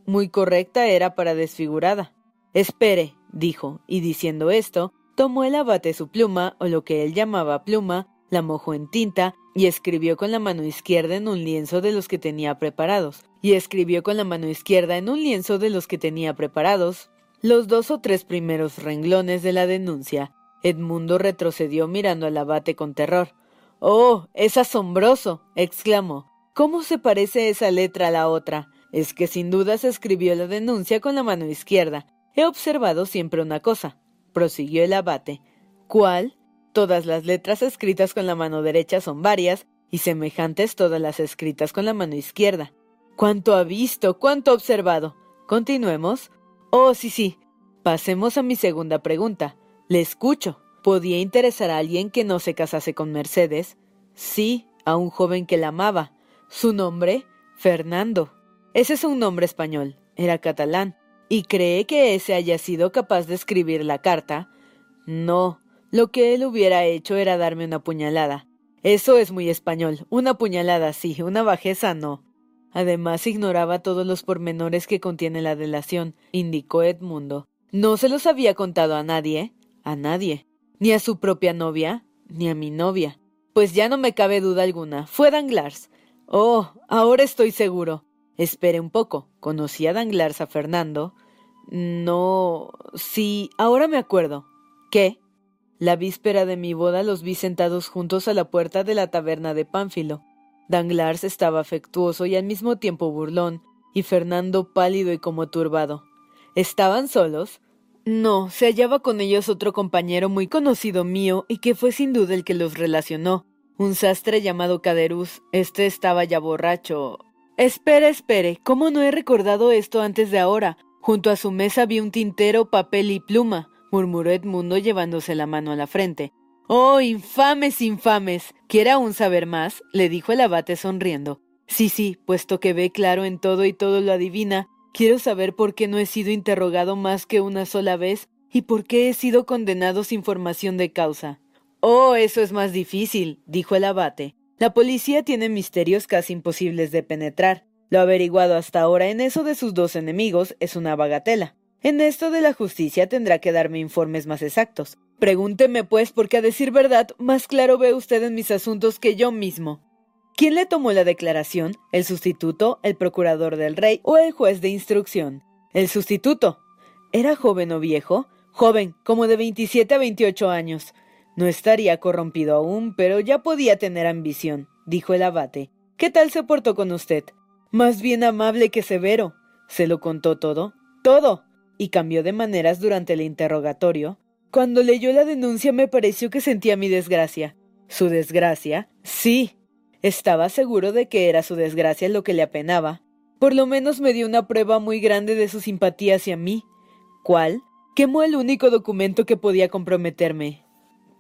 Muy correcta era para desfigurada. Espere, dijo, y diciendo esto, tomó el abate su pluma, o lo que él llamaba pluma, la mojó en tinta y escribió con la mano izquierda en un lienzo de los que tenía preparados, y escribió con la mano izquierda en un lienzo de los que tenía preparados los dos o tres primeros renglones de la denuncia. Edmundo retrocedió mirando al abate con terror. Oh, es asombroso. exclamó. ¿Cómo se parece esa letra a la otra? Es que sin duda se escribió la denuncia con la mano izquierda. He observado siempre una cosa, prosiguió el abate. ¿Cuál? Todas las letras escritas con la mano derecha son varias, y semejantes todas las escritas con la mano izquierda. ¿Cuánto ha visto? ¿Cuánto ha observado? Continuemos. Oh, sí, sí. Pasemos a mi segunda pregunta. Le escucho. ¿Podía interesar a alguien que no se casase con Mercedes? Sí, a un joven que la amaba. Su nombre, Fernando. Ese es un nombre español. Era catalán. ¿Y cree que ese haya sido capaz de escribir la carta? No, lo que él hubiera hecho era darme una puñalada. Eso es muy español. Una puñalada sí, una bajeza no. Además ignoraba todos los pormenores que contiene la delación, indicó Edmundo. No se los había contado a nadie, a nadie, ni a su propia novia, ni a mi novia. Pues ya no me cabe duda alguna, fue Danglars. Oh, ahora estoy seguro. Espere un poco. ¿Conocía Danglars a Fernando? No. Sí, ahora me acuerdo. ¿Qué? La víspera de mi boda los vi sentados juntos a la puerta de la taberna de Pánfilo. Danglars estaba afectuoso y al mismo tiempo burlón, y Fernando pálido y como turbado. ¿Estaban solos? No, se hallaba con ellos otro compañero muy conocido mío y que fue sin duda el que los relacionó, un sastre llamado Caderuz. Este estaba ya borracho. Espere, espere, ¿cómo no he recordado esto antes de ahora? Junto a su mesa vi un tintero, papel y pluma murmuró Edmundo llevándose la mano a la frente. Oh, infames, infames. ¿Quiere aún saber más? le dijo el abate sonriendo. Sí, sí, puesto que ve claro en todo y todo lo adivina, quiero saber por qué no he sido interrogado más que una sola vez y por qué he sido condenado sin formación de causa. Oh, eso es más difícil, dijo el abate. La policía tiene misterios casi imposibles de penetrar. Lo averiguado hasta ahora en eso de sus dos enemigos es una bagatela. En esto de la justicia tendrá que darme informes más exactos. Pregúnteme, pues, porque a decir verdad, más claro ve usted en mis asuntos que yo mismo. ¿Quién le tomó la declaración? ¿El sustituto, el procurador del rey o el juez de instrucción? El sustituto. ¿Era joven o viejo? Joven, como de 27 a 28 años. No estaría corrompido aún, pero ya podía tener ambición, dijo el abate. ¿Qué tal se portó con usted? Más bien amable que severo. ¿Se lo contó todo? Todo y cambió de maneras durante el interrogatorio. Cuando leyó la denuncia me pareció que sentía mi desgracia. ¿Su desgracia? Sí. Estaba seguro de que era su desgracia lo que le apenaba. Por lo menos me dio una prueba muy grande de su simpatía hacia mí. ¿Cuál? Quemó el único documento que podía comprometerme.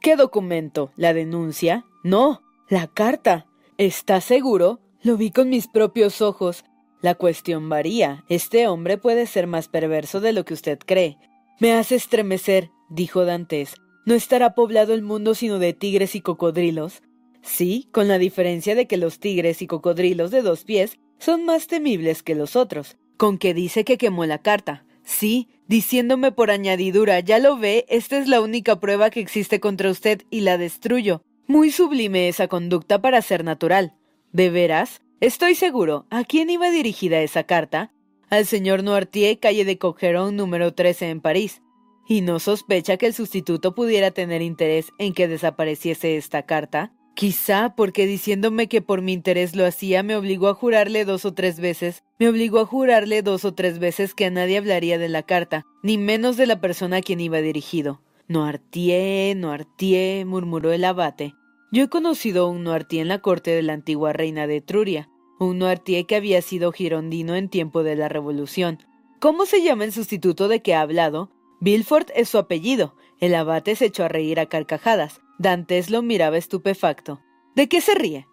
¿Qué documento? ¿La denuncia? No, la carta. ¿Está seguro? Lo vi con mis propios ojos. La cuestión varía. Este hombre puede ser más perverso de lo que usted cree. Me hace estremecer, dijo Dantes. ¿No estará poblado el mundo sino de tigres y cocodrilos? Sí, con la diferencia de que los tigres y cocodrilos de dos pies son más temibles que los otros. Con que dice que quemó la carta. Sí, diciéndome por añadidura, ya lo ve, esta es la única prueba que existe contra usted y la destruyo. Muy sublime esa conducta para ser natural. ¿De veras? Estoy seguro. ¿A quién iba dirigida esa carta? Al señor Noirtier, calle de Coqueron, número 13 en París. ¿Y no sospecha que el sustituto pudiera tener interés en que desapareciese esta carta? Quizá porque diciéndome que por mi interés lo hacía me obligó a jurarle dos o tres veces, me obligó a jurarle dos o tres veces que a nadie hablaría de la carta, ni menos de la persona a quien iba dirigido. Noirtier, Noirtier, murmuró el abate. Yo he conocido un Noirtier en la corte de la antigua reina de Etruria, un Noirtier que había sido girondino en tiempo de la Revolución. ¿Cómo se llama el sustituto de que ha hablado? Bilford es su apellido. El abate se echó a reír a carcajadas. Dantes lo miraba estupefacto. ¿De qué se ríe?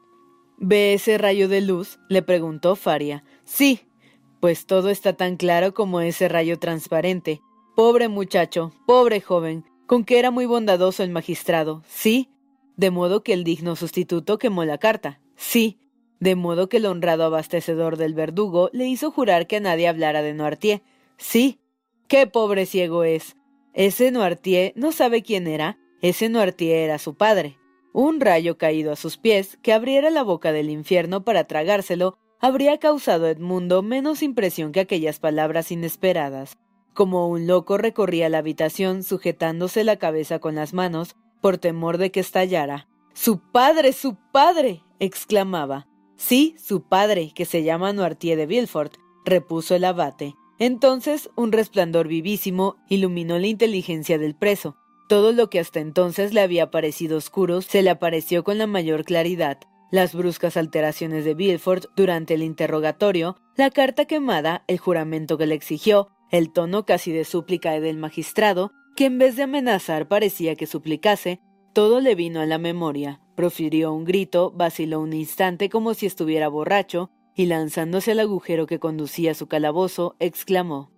¿Ve ese rayo de luz? le preguntó Faria. Sí, pues todo está tan claro como ese rayo transparente. Pobre muchacho, pobre joven, con que era muy bondadoso el magistrado, sí. De modo que el digno sustituto quemó la carta, sí. De modo que el honrado abastecedor del verdugo le hizo jurar que a nadie hablara de Noirtier, sí. ¡Qué pobre ciego es! Ese Noirtier no sabe quién era, ese Noirtier era su padre. Un rayo caído a sus pies, que abriera la boca del infierno para tragárselo, habría causado a Edmundo menos impresión que aquellas palabras inesperadas. Como un loco recorría la habitación sujetándose la cabeza con las manos, por temor de que estallara. ¡Su padre! ¡Su padre! exclamaba. Sí, su padre, que se llama Noirtier de Villefort, repuso el abate. Entonces un resplandor vivísimo iluminó la inteligencia del preso, todo lo que hasta entonces le había parecido oscuro se le apareció con la mayor claridad. Las bruscas alteraciones de Bilford durante el interrogatorio, la carta quemada, el juramento que le exigió, el tono casi de súplica del magistrado, que en vez de amenazar parecía que suplicase, todo le vino a la memoria. Profirió un grito, vaciló un instante como si estuviera borracho, y lanzándose al agujero que conducía a su calabozo, exclamó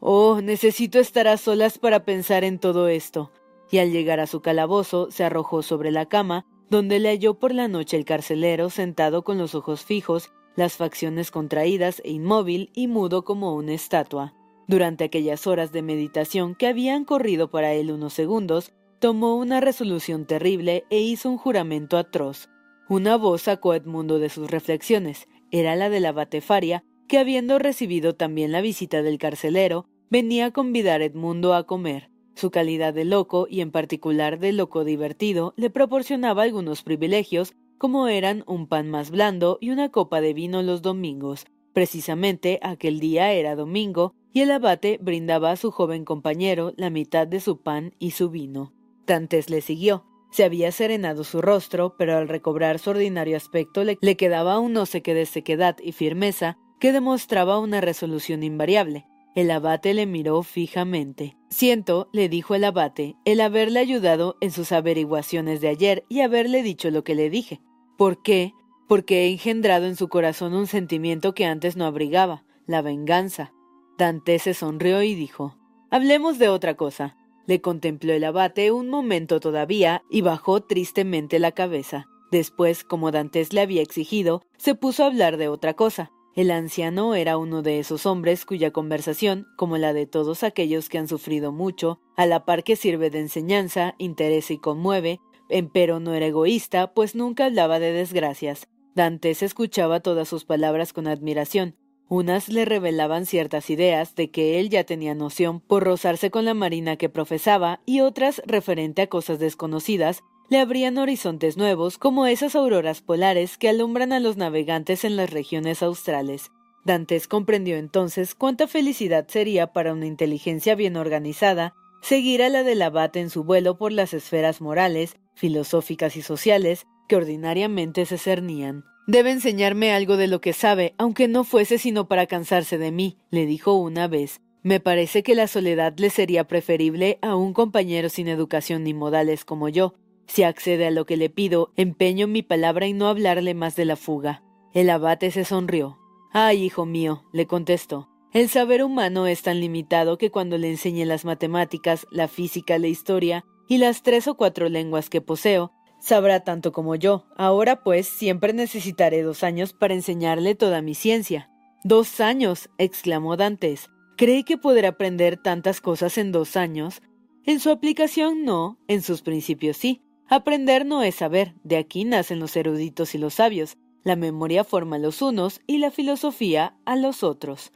Oh, necesito estar a solas para pensar en todo esto y al llegar a su calabozo se arrojó sobre la cama, donde le halló por la noche el carcelero sentado con los ojos fijos, las facciones contraídas e inmóvil y mudo como una estatua. Durante aquellas horas de meditación que habían corrido para él unos segundos, tomó una resolución terrible e hizo un juramento atroz. Una voz sacó a Edmundo de sus reflexiones. Era la de la batefaria, que habiendo recibido también la visita del carcelero, venía a convidar a Edmundo a comer. Su calidad de loco, y en particular de loco divertido, le proporcionaba algunos privilegios, como eran un pan más blando y una copa de vino los domingos. Precisamente aquel día era domingo, y el abate brindaba a su joven compañero la mitad de su pan y su vino. Dantes le siguió. Se había serenado su rostro, pero al recobrar su ordinario aspecto le, le quedaba un no sé qué de sequedad y firmeza que demostraba una resolución invariable. El abate le miró fijamente. Siento, le dijo el abate, el haberle ayudado en sus averiguaciones de ayer y haberle dicho lo que le dije. ¿Por qué? Porque he engendrado en su corazón un sentimiento que antes no abrigaba, la venganza. Dante se sonrió y dijo Hablemos de otra cosa. Le contempló el abate un momento todavía y bajó tristemente la cabeza. Después, como Dantes le había exigido, se puso a hablar de otra cosa. El anciano era uno de esos hombres cuya conversación, como la de todos aquellos que han sufrido mucho, a la par que sirve de enseñanza, interesa y conmueve, empero no era egoísta, pues nunca hablaba de desgracias. Dantes escuchaba todas sus palabras con admiración. Unas le revelaban ciertas ideas de que él ya tenía noción por rozarse con la marina que profesaba y otras referente a cosas desconocidas le abrían horizontes nuevos como esas auroras polares que alumbran a los navegantes en las regiones australes. Dantes comprendió entonces cuánta felicidad sería para una inteligencia bien organizada seguir a la del abate en su vuelo por las esferas morales, filosóficas y sociales que ordinariamente se cernían. Debe enseñarme algo de lo que sabe, aunque no fuese sino para cansarse de mí, le dijo una vez. Me parece que la soledad le sería preferible a un compañero sin educación ni modales como yo, si accede a lo que le pido, empeño mi palabra y no hablarle más de la fuga. El abate se sonrió. Ay, hijo mío, le contestó. El saber humano es tan limitado que cuando le enseñe las matemáticas, la física, la historia y las tres o cuatro lenguas que poseo, sabrá tanto como yo. Ahora pues siempre necesitaré dos años para enseñarle toda mi ciencia. Dos años. exclamó Dantes. ¿Cree que podrá aprender tantas cosas en dos años? En su aplicación no, en sus principios sí. Aprender no es saber, de aquí nacen los eruditos y los sabios, la memoria forma a los unos y la filosofía a los otros.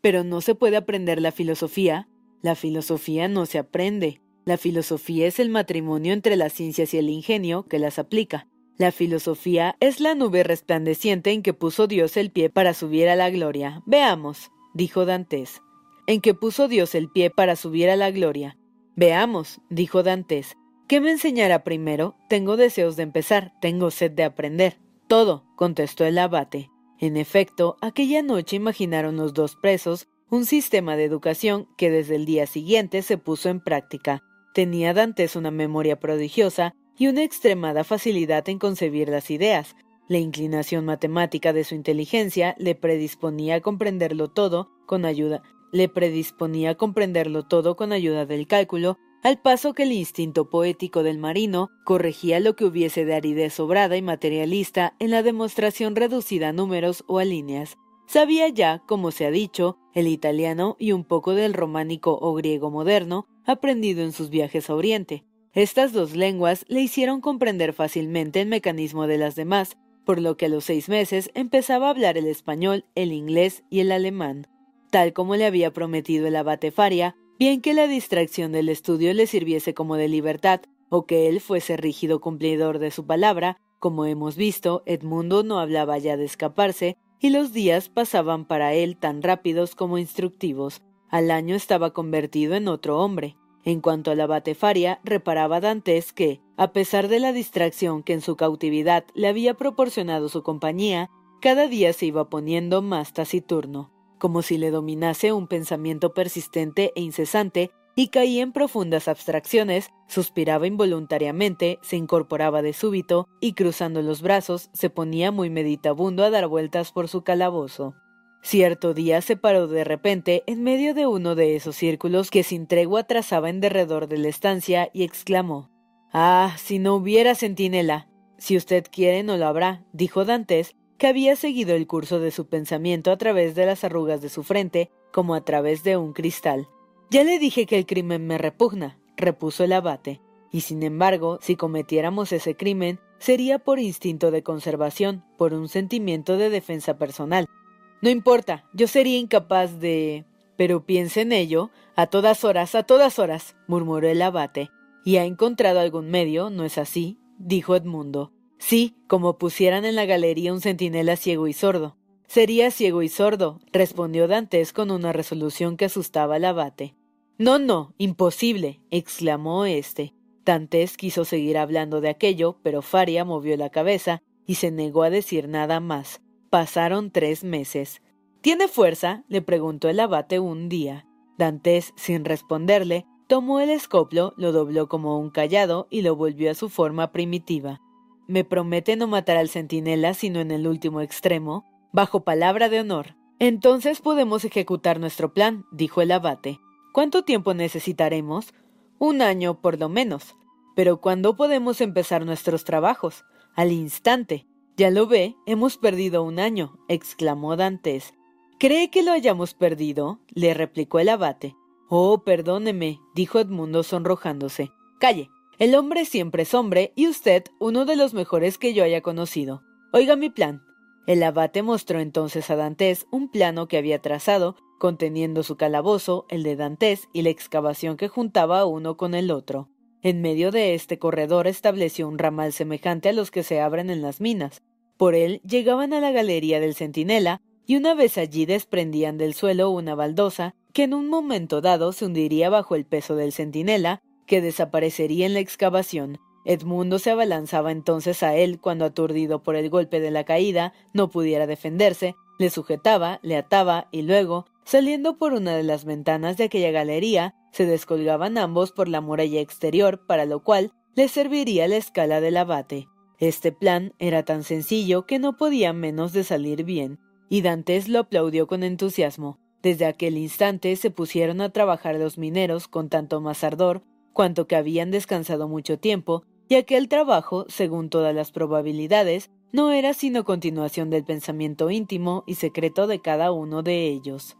Pero no se puede aprender la filosofía, la filosofía no se aprende, la filosofía es el matrimonio entre las ciencias y el ingenio que las aplica. La filosofía es la nube resplandeciente en que puso Dios el pie para subir a la gloria. Veamos, dijo Dantes. En que puso Dios el pie para subir a la gloria. Veamos, dijo Dantes. ¿Qué me enseñará primero? Tengo deseos de empezar, tengo sed de aprender. Todo, contestó el abate. En efecto, aquella noche imaginaron los dos presos un sistema de educación que desde el día siguiente se puso en práctica. Tenía Dantes una memoria prodigiosa y una extremada facilidad en concebir las ideas. La inclinación matemática de su inteligencia le predisponía a comprenderlo todo con ayuda, le predisponía a comprenderlo todo con ayuda del cálculo, al paso que el instinto poético del marino corregía lo que hubiese de aridez sobrada y materialista en la demostración reducida a números o a líneas. Sabía ya, como se ha dicho, el italiano y un poco del románico o griego moderno, aprendido en sus viajes a Oriente. Estas dos lenguas le hicieron comprender fácilmente el mecanismo de las demás, por lo que a los seis meses empezaba a hablar el español, el inglés y el alemán. Tal como le había prometido el abate Faria, bien que la distracción del estudio le sirviese como de libertad, o que él fuese rígido cumplidor de su palabra, como hemos visto, Edmundo no hablaba ya de escaparse, y los días pasaban para él tan rápidos como instructivos. Al año estaba convertido en otro hombre. En cuanto a la batefaria, reparaba Dantes que, a pesar de la distracción que en su cautividad le había proporcionado su compañía, cada día se iba poniendo más taciturno, como si le dominase un pensamiento persistente e incesante y caía en profundas abstracciones, suspiraba involuntariamente, se incorporaba de súbito y cruzando los brazos se ponía muy meditabundo a dar vueltas por su calabozo. Cierto día se paró de repente en medio de uno de esos círculos que sin tregua trazaba en derredor de la estancia y exclamó Ah, si no hubiera centinela. Si usted quiere no lo habrá, dijo Dantes, que había seguido el curso de su pensamiento a través de las arrugas de su frente como a través de un cristal. Ya le dije que el crimen me repugna, repuso el abate, y sin embargo, si cometiéramos ese crimen, sería por instinto de conservación, por un sentimiento de defensa personal. No importa, yo sería incapaz de... Pero piense en ello, a todas horas, a todas horas, murmuró el abate. ¿Y ha encontrado algún medio, no es así? dijo Edmundo. Sí, como pusieran en la galería un centinela ciego y sordo. Sería ciego y sordo, respondió Dantes con una resolución que asustaba al abate. No, no, imposible, exclamó éste. Dantes quiso seguir hablando de aquello, pero Faria movió la cabeza y se negó a decir nada más. Pasaron tres meses. ¿Tiene fuerza? le preguntó el abate un día. Dantes, sin responderle, tomó el escoplo, lo dobló como un callado y lo volvió a su forma primitiva. Me promete no matar al centinela sino en el último extremo, bajo palabra de honor. Entonces podemos ejecutar nuestro plan, dijo el abate. ¿Cuánto tiempo necesitaremos? Un año por lo menos. Pero ¿cuándo podemos empezar nuestros trabajos? Al instante. Ya lo ve, hemos perdido un año, exclamó Dantes. ¿Cree que lo hayamos perdido? le replicó el abate. Oh, perdóneme, dijo Edmundo sonrojándose. Calle. El hombre siempre es hombre y usted uno de los mejores que yo haya conocido. Oiga mi plan. El abate mostró entonces a Dantes un plano que había trazado conteniendo su calabozo, el de Dantes y la excavación que juntaba uno con el otro. En medio de este corredor estableció un ramal semejante a los que se abren en las minas. Por él llegaban a la galería del centinela y una vez allí desprendían del suelo una baldosa que en un momento dado se hundiría bajo el peso del centinela, que desaparecería en la excavación. Edmundo se abalanzaba entonces a él cuando aturdido por el golpe de la caída no pudiera defenderse, le sujetaba, le ataba y luego, Saliendo por una de las ventanas de aquella galería, se descolgaban ambos por la muralla exterior, para lo cual les serviría la escala del abate. Este plan era tan sencillo que no podía menos de salir bien, y Dantes lo aplaudió con entusiasmo. Desde aquel instante se pusieron a trabajar los mineros con tanto más ardor cuanto que habían descansado mucho tiempo, y aquel trabajo, según todas las probabilidades, no era sino continuación del pensamiento íntimo y secreto de cada uno de ellos.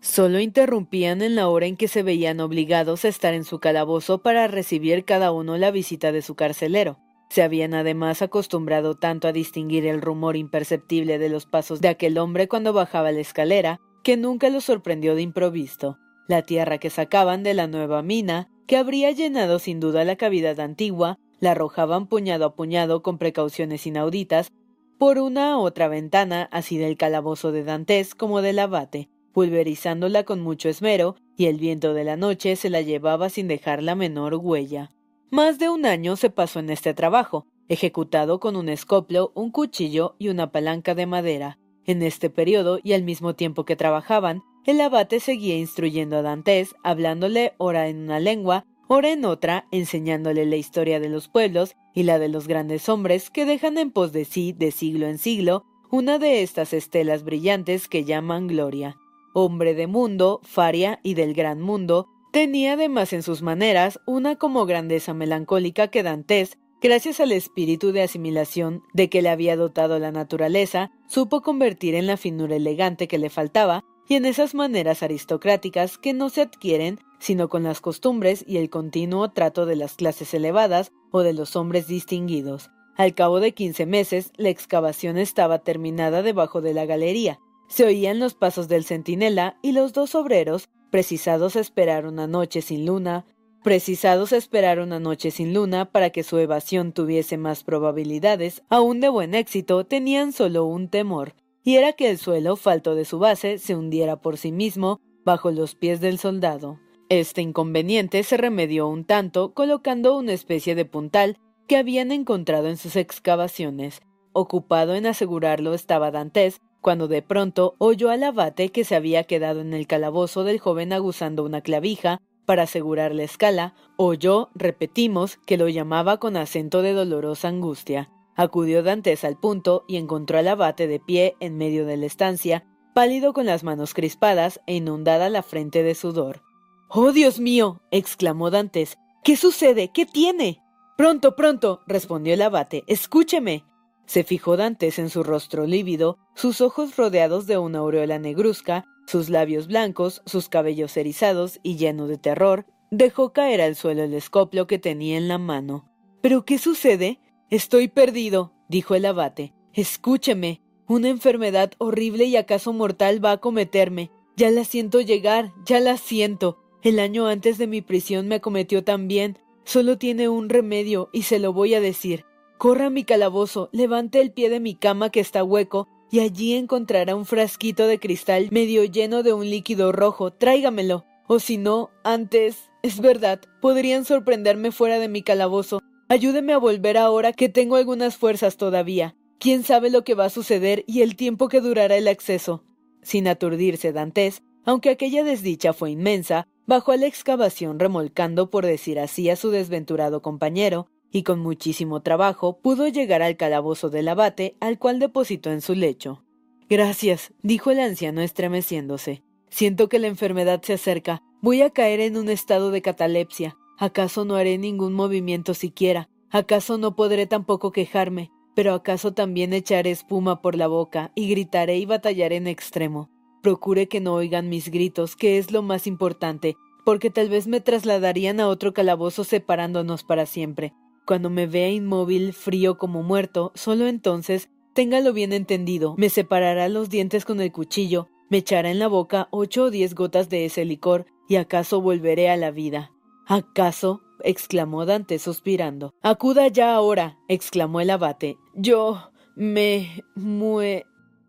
Solo interrumpían en la hora en que se veían obligados a estar en su calabozo para recibir cada uno la visita de su carcelero. Se habían además acostumbrado tanto a distinguir el rumor imperceptible de los pasos de aquel hombre cuando bajaba la escalera, que nunca los sorprendió de improviso. La tierra que sacaban de la nueva mina, que habría llenado sin duda la cavidad antigua, la arrojaban puñado a puñado con precauciones inauditas por una otra ventana, así del calabozo de Dantes como del abate, pulverizándola con mucho esmero y el viento de la noche se la llevaba sin dejar la menor huella. Más de un año se pasó en este trabajo, ejecutado con un escoplo, un cuchillo y una palanca de madera. En este periodo, y al mismo tiempo que trabajaban, el abate seguía instruyendo a Dantes, hablándole ora en una lengua, ora en otra, enseñándole la historia de los pueblos y la de los grandes hombres que dejan en pos de sí, de siglo en siglo, una de estas estelas brillantes que llaman gloria. Hombre de mundo, faria y del gran mundo, tenía además en sus maneras una como grandeza melancólica que Dantes, gracias al espíritu de asimilación de que le había dotado la naturaleza, supo convertir en la finura elegante que le faltaba y en esas maneras aristocráticas que no se adquieren sino con las costumbres y el continuo trato de las clases elevadas o de los hombres distinguidos. Al cabo de quince meses, la excavación estaba terminada debajo de la galería. Se oían los pasos del centinela y los dos obreros, precisados a esperar una noche sin luna, precisados a esperar una noche sin luna para que su evasión tuviese más probabilidades, aún de buen éxito, tenían solo un temor, y era que el suelo, falto de su base, se hundiera por sí mismo bajo los pies del soldado. Este inconveniente se remedió un tanto colocando una especie de puntal que habían encontrado en sus excavaciones. Ocupado en asegurarlo estaba Dantes, cuando de pronto oyó al abate que se había quedado en el calabozo del joven aguzando una clavija para asegurar la escala, oyó, repetimos, que lo llamaba con acento de dolorosa angustia. Acudió Dantes al punto y encontró al abate de pie en medio de la estancia, pálido con las manos crispadas e inundada la frente de sudor. Oh, Dios mío. exclamó Dantes. ¿Qué sucede? ¿Qué tiene? Pronto, pronto. respondió el abate. Escúcheme. Se fijó Dantes en su rostro lívido, sus ojos rodeados de una aureola negruzca, sus labios blancos, sus cabellos erizados y lleno de terror, dejó caer al suelo el escoplo que tenía en la mano. ¿Pero qué sucede? Estoy perdido, dijo el abate. Escúcheme. Una enfermedad horrible y acaso mortal va a cometerme. Ya la siento llegar, ya la siento. El año antes de mi prisión me acometió también. Solo tiene un remedio y se lo voy a decir. Corra mi calabozo, levante el pie de mi cama que está hueco y allí encontrará un frasquito de cristal medio lleno de un líquido rojo. Tráigamelo. O si no, antes. Es verdad, podrían sorprenderme fuera de mi calabozo. Ayúdeme a volver ahora que tengo algunas fuerzas todavía. Quién sabe lo que va a suceder y el tiempo que durará el acceso. Sin aturdirse Dantes, aunque aquella desdicha fue inmensa, bajó a la excavación remolcando, por decir así, a su desventurado compañero, y con muchísimo trabajo pudo llegar al calabozo del abate, al cual depositó en su lecho. Gracias, dijo el anciano estremeciéndose. Siento que la enfermedad se acerca. Voy a caer en un estado de catalepsia. ¿Acaso no haré ningún movimiento siquiera? ¿Acaso no podré tampoco quejarme? Pero acaso también echaré espuma por la boca y gritaré y batallaré en extremo. Procure que no oigan mis gritos, que es lo más importante, porque tal vez me trasladarían a otro calabozo separándonos para siempre. Cuando me vea inmóvil, frío como muerto, solo entonces, téngalo bien entendido, me separará los dientes con el cuchillo, me echará en la boca ocho o diez gotas de ese licor, y acaso volveré a la vida. ¿Acaso? exclamó Dante suspirando. Acuda ya ahora, exclamó el abate. Yo me mue.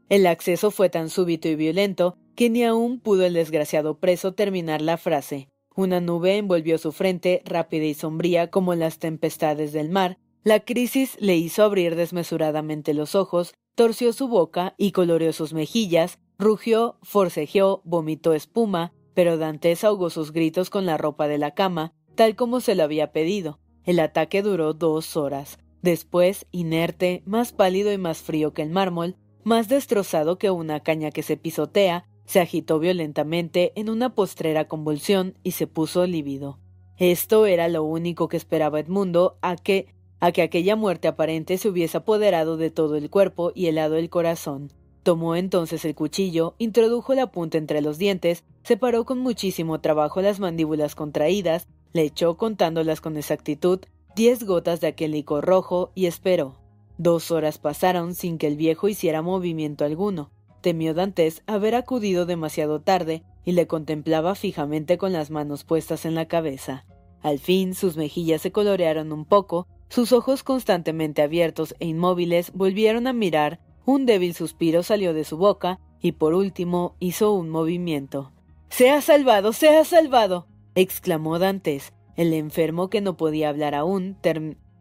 El acceso fue tan súbito y violento que ni aún pudo el desgraciado preso terminar la frase. Una nube envolvió su frente, rápida y sombría como las tempestades del mar. La crisis le hizo abrir desmesuradamente los ojos, torció su boca y coloreó sus mejillas, rugió, forcejeó, vomitó espuma, pero Dantes ahogó sus gritos con la ropa de la cama, tal como se lo había pedido. El ataque duró dos horas. Después, inerte, más pálido y más frío que el mármol, más destrozado que una caña que se pisotea, se agitó violentamente en una postrera convulsión y se puso lívido. Esto era lo único que esperaba Edmundo a que a que aquella muerte aparente se hubiese apoderado de todo el cuerpo y helado el corazón. Tomó entonces el cuchillo, introdujo la punta entre los dientes, separó con muchísimo trabajo las mandíbulas contraídas, le echó contándolas con exactitud diez gotas de aquel licor rojo y esperó. Dos horas pasaron sin que el viejo hiciera movimiento alguno. Temió Dantes haber acudido demasiado tarde y le contemplaba fijamente con las manos puestas en la cabeza. Al fin sus mejillas se colorearon un poco, sus ojos constantemente abiertos e inmóviles volvieron a mirar un débil suspiro salió de su boca y por último hizo un movimiento. Se ha salvado, se ha salvado. exclamó Dantes. El enfermo, que no podía hablar aún,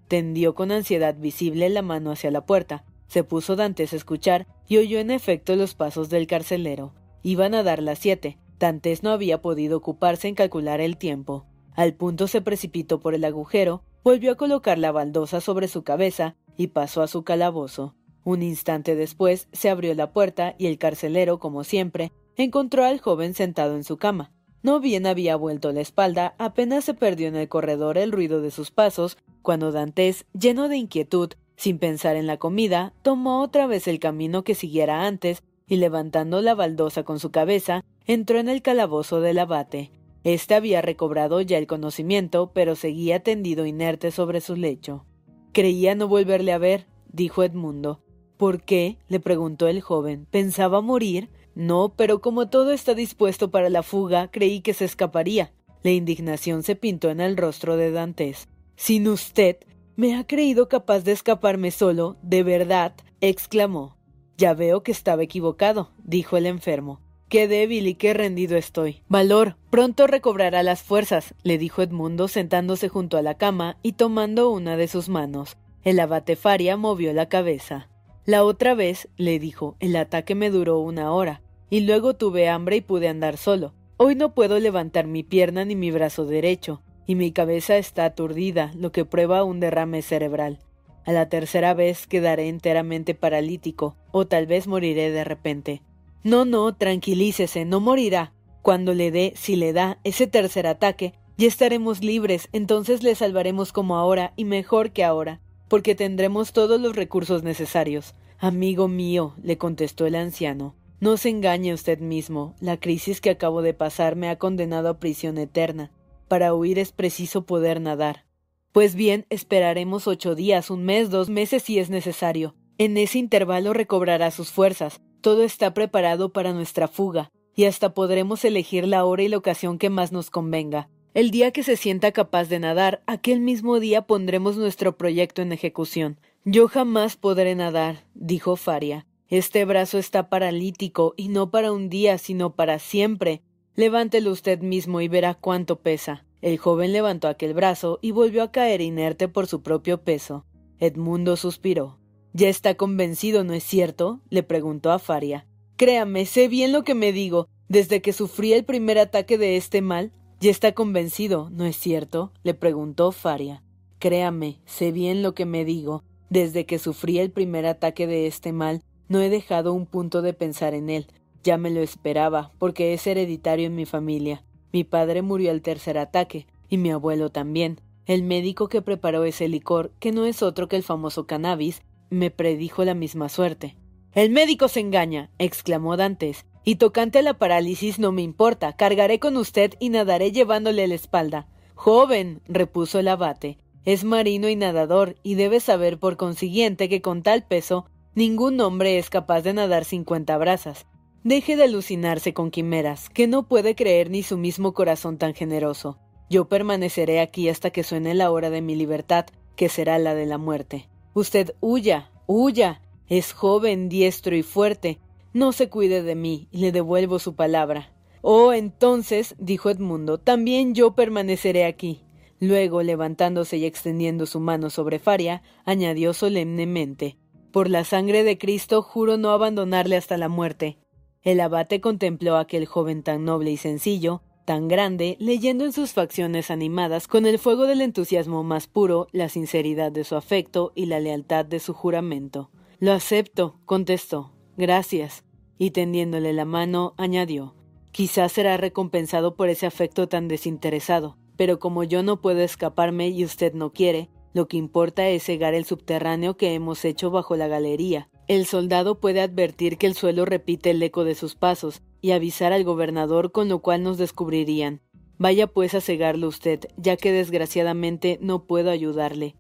tendió con ansiedad visible la mano hacia la puerta. Se puso Dantes a escuchar y oyó en efecto los pasos del carcelero. Iban a dar las siete. Dantes no había podido ocuparse en calcular el tiempo. Al punto se precipitó por el agujero, volvió a colocar la baldosa sobre su cabeza y pasó a su calabozo. Un instante después se abrió la puerta y el carcelero, como siempre, encontró al joven sentado en su cama. No bien había vuelto la espalda, apenas se perdió en el corredor el ruido de sus pasos, cuando Dantes, lleno de inquietud, sin pensar en la comida, tomó otra vez el camino que siguiera antes, y levantando la baldosa con su cabeza, entró en el calabozo del abate. Este había recobrado ya el conocimiento, pero seguía tendido inerte sobre su lecho. Creía no volverle a ver, dijo Edmundo. ¿Por qué? le preguntó el joven. ¿Pensaba morir? No, pero como todo está dispuesto para la fuga, creí que se escaparía. La indignación se pintó en el rostro de Dantes. Sin usted, ¿me ha creído capaz de escaparme solo? ¿De verdad? exclamó. Ya veo que estaba equivocado, dijo el enfermo. Qué débil y qué rendido estoy. Valor, pronto recobrará las fuerzas, le dijo Edmundo sentándose junto a la cama y tomando una de sus manos. El abate Faria movió la cabeza. La otra vez, le dijo, el ataque me duró una hora, y luego tuve hambre y pude andar solo. Hoy no puedo levantar mi pierna ni mi brazo derecho, y mi cabeza está aturdida, lo que prueba un derrame cerebral. A la tercera vez quedaré enteramente paralítico, o tal vez moriré de repente. No, no, tranquilícese, no morirá. Cuando le dé, si le da, ese tercer ataque, ya estaremos libres, entonces le salvaremos como ahora y mejor que ahora porque tendremos todos los recursos necesarios. Amigo mío, le contestó el anciano, no se engañe usted mismo. La crisis que acabo de pasar me ha condenado a prisión eterna. Para huir es preciso poder nadar. Pues bien, esperaremos ocho días, un mes, dos meses si es necesario. En ese intervalo recobrará sus fuerzas. Todo está preparado para nuestra fuga, y hasta podremos elegir la hora y la ocasión que más nos convenga. El día que se sienta capaz de nadar, aquel mismo día pondremos nuestro proyecto en ejecución. Yo jamás podré nadar, dijo Faria. Este brazo está paralítico, y no para un día, sino para siempre. Levántelo usted mismo y verá cuánto pesa. El joven levantó aquel brazo y volvió a caer inerte por su propio peso. Edmundo suspiró. ¿Ya está convencido, no es cierto? le preguntó a Faria. Créame, sé bien lo que me digo. Desde que sufrí el primer ataque de este mal, ¿Ya está convencido, no es cierto? le preguntó Faria. Créame, sé bien lo que me digo. Desde que sufrí el primer ataque de este mal, no he dejado un punto de pensar en él. Ya me lo esperaba, porque es hereditario en mi familia. Mi padre murió al tercer ataque, y mi abuelo también. El médico que preparó ese licor, que no es otro que el famoso cannabis, me predijo la misma suerte. El médico se engaña, exclamó Dantes. Y tocante a la parálisis no me importa, cargaré con usted y nadaré llevándole la espalda. Joven, repuso el abate, es marino y nadador, y debe saber por consiguiente que con tal peso ningún hombre es capaz de nadar cincuenta brazas. Deje de alucinarse con quimeras, que no puede creer ni su mismo corazón tan generoso. Yo permaneceré aquí hasta que suene la hora de mi libertad, que será la de la muerte. Usted huya, huya. Es joven, diestro y fuerte, no se cuide de mí, le devuelvo su palabra. Oh, entonces, dijo Edmundo, también yo permaneceré aquí. Luego, levantándose y extendiendo su mano sobre Faria, añadió solemnemente Por la sangre de Cristo juro no abandonarle hasta la muerte. El abate contempló a aquel joven tan noble y sencillo, tan grande, leyendo en sus facciones animadas, con el fuego del entusiasmo más puro, la sinceridad de su afecto y la lealtad de su juramento. Lo acepto, contestó. Gracias. Y tendiéndole la mano, añadió Quizás será recompensado por ese afecto tan desinteresado, pero como yo no puedo escaparme y usted no quiere, lo que importa es cegar el subterráneo que hemos hecho bajo la galería. El soldado puede advertir que el suelo repite el eco de sus pasos y avisar al gobernador con lo cual nos descubrirían. Vaya pues a cegarlo usted, ya que desgraciadamente no puedo ayudarle.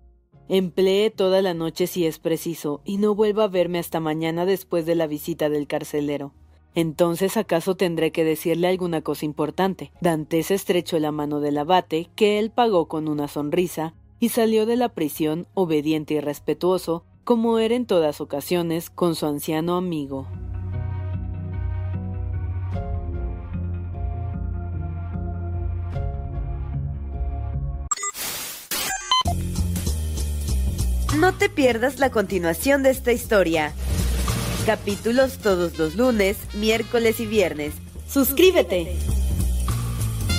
Emplee toda la noche si es preciso, y no vuelva a verme hasta mañana después de la visita del carcelero. Entonces acaso tendré que decirle alguna cosa importante. Dantes estrechó la mano del abate, que él pagó con una sonrisa, y salió de la prisión obediente y respetuoso, como era en todas ocasiones con su anciano amigo. No te pierdas la continuación de esta historia. Capítulos todos los lunes, miércoles y viernes. Suscríbete.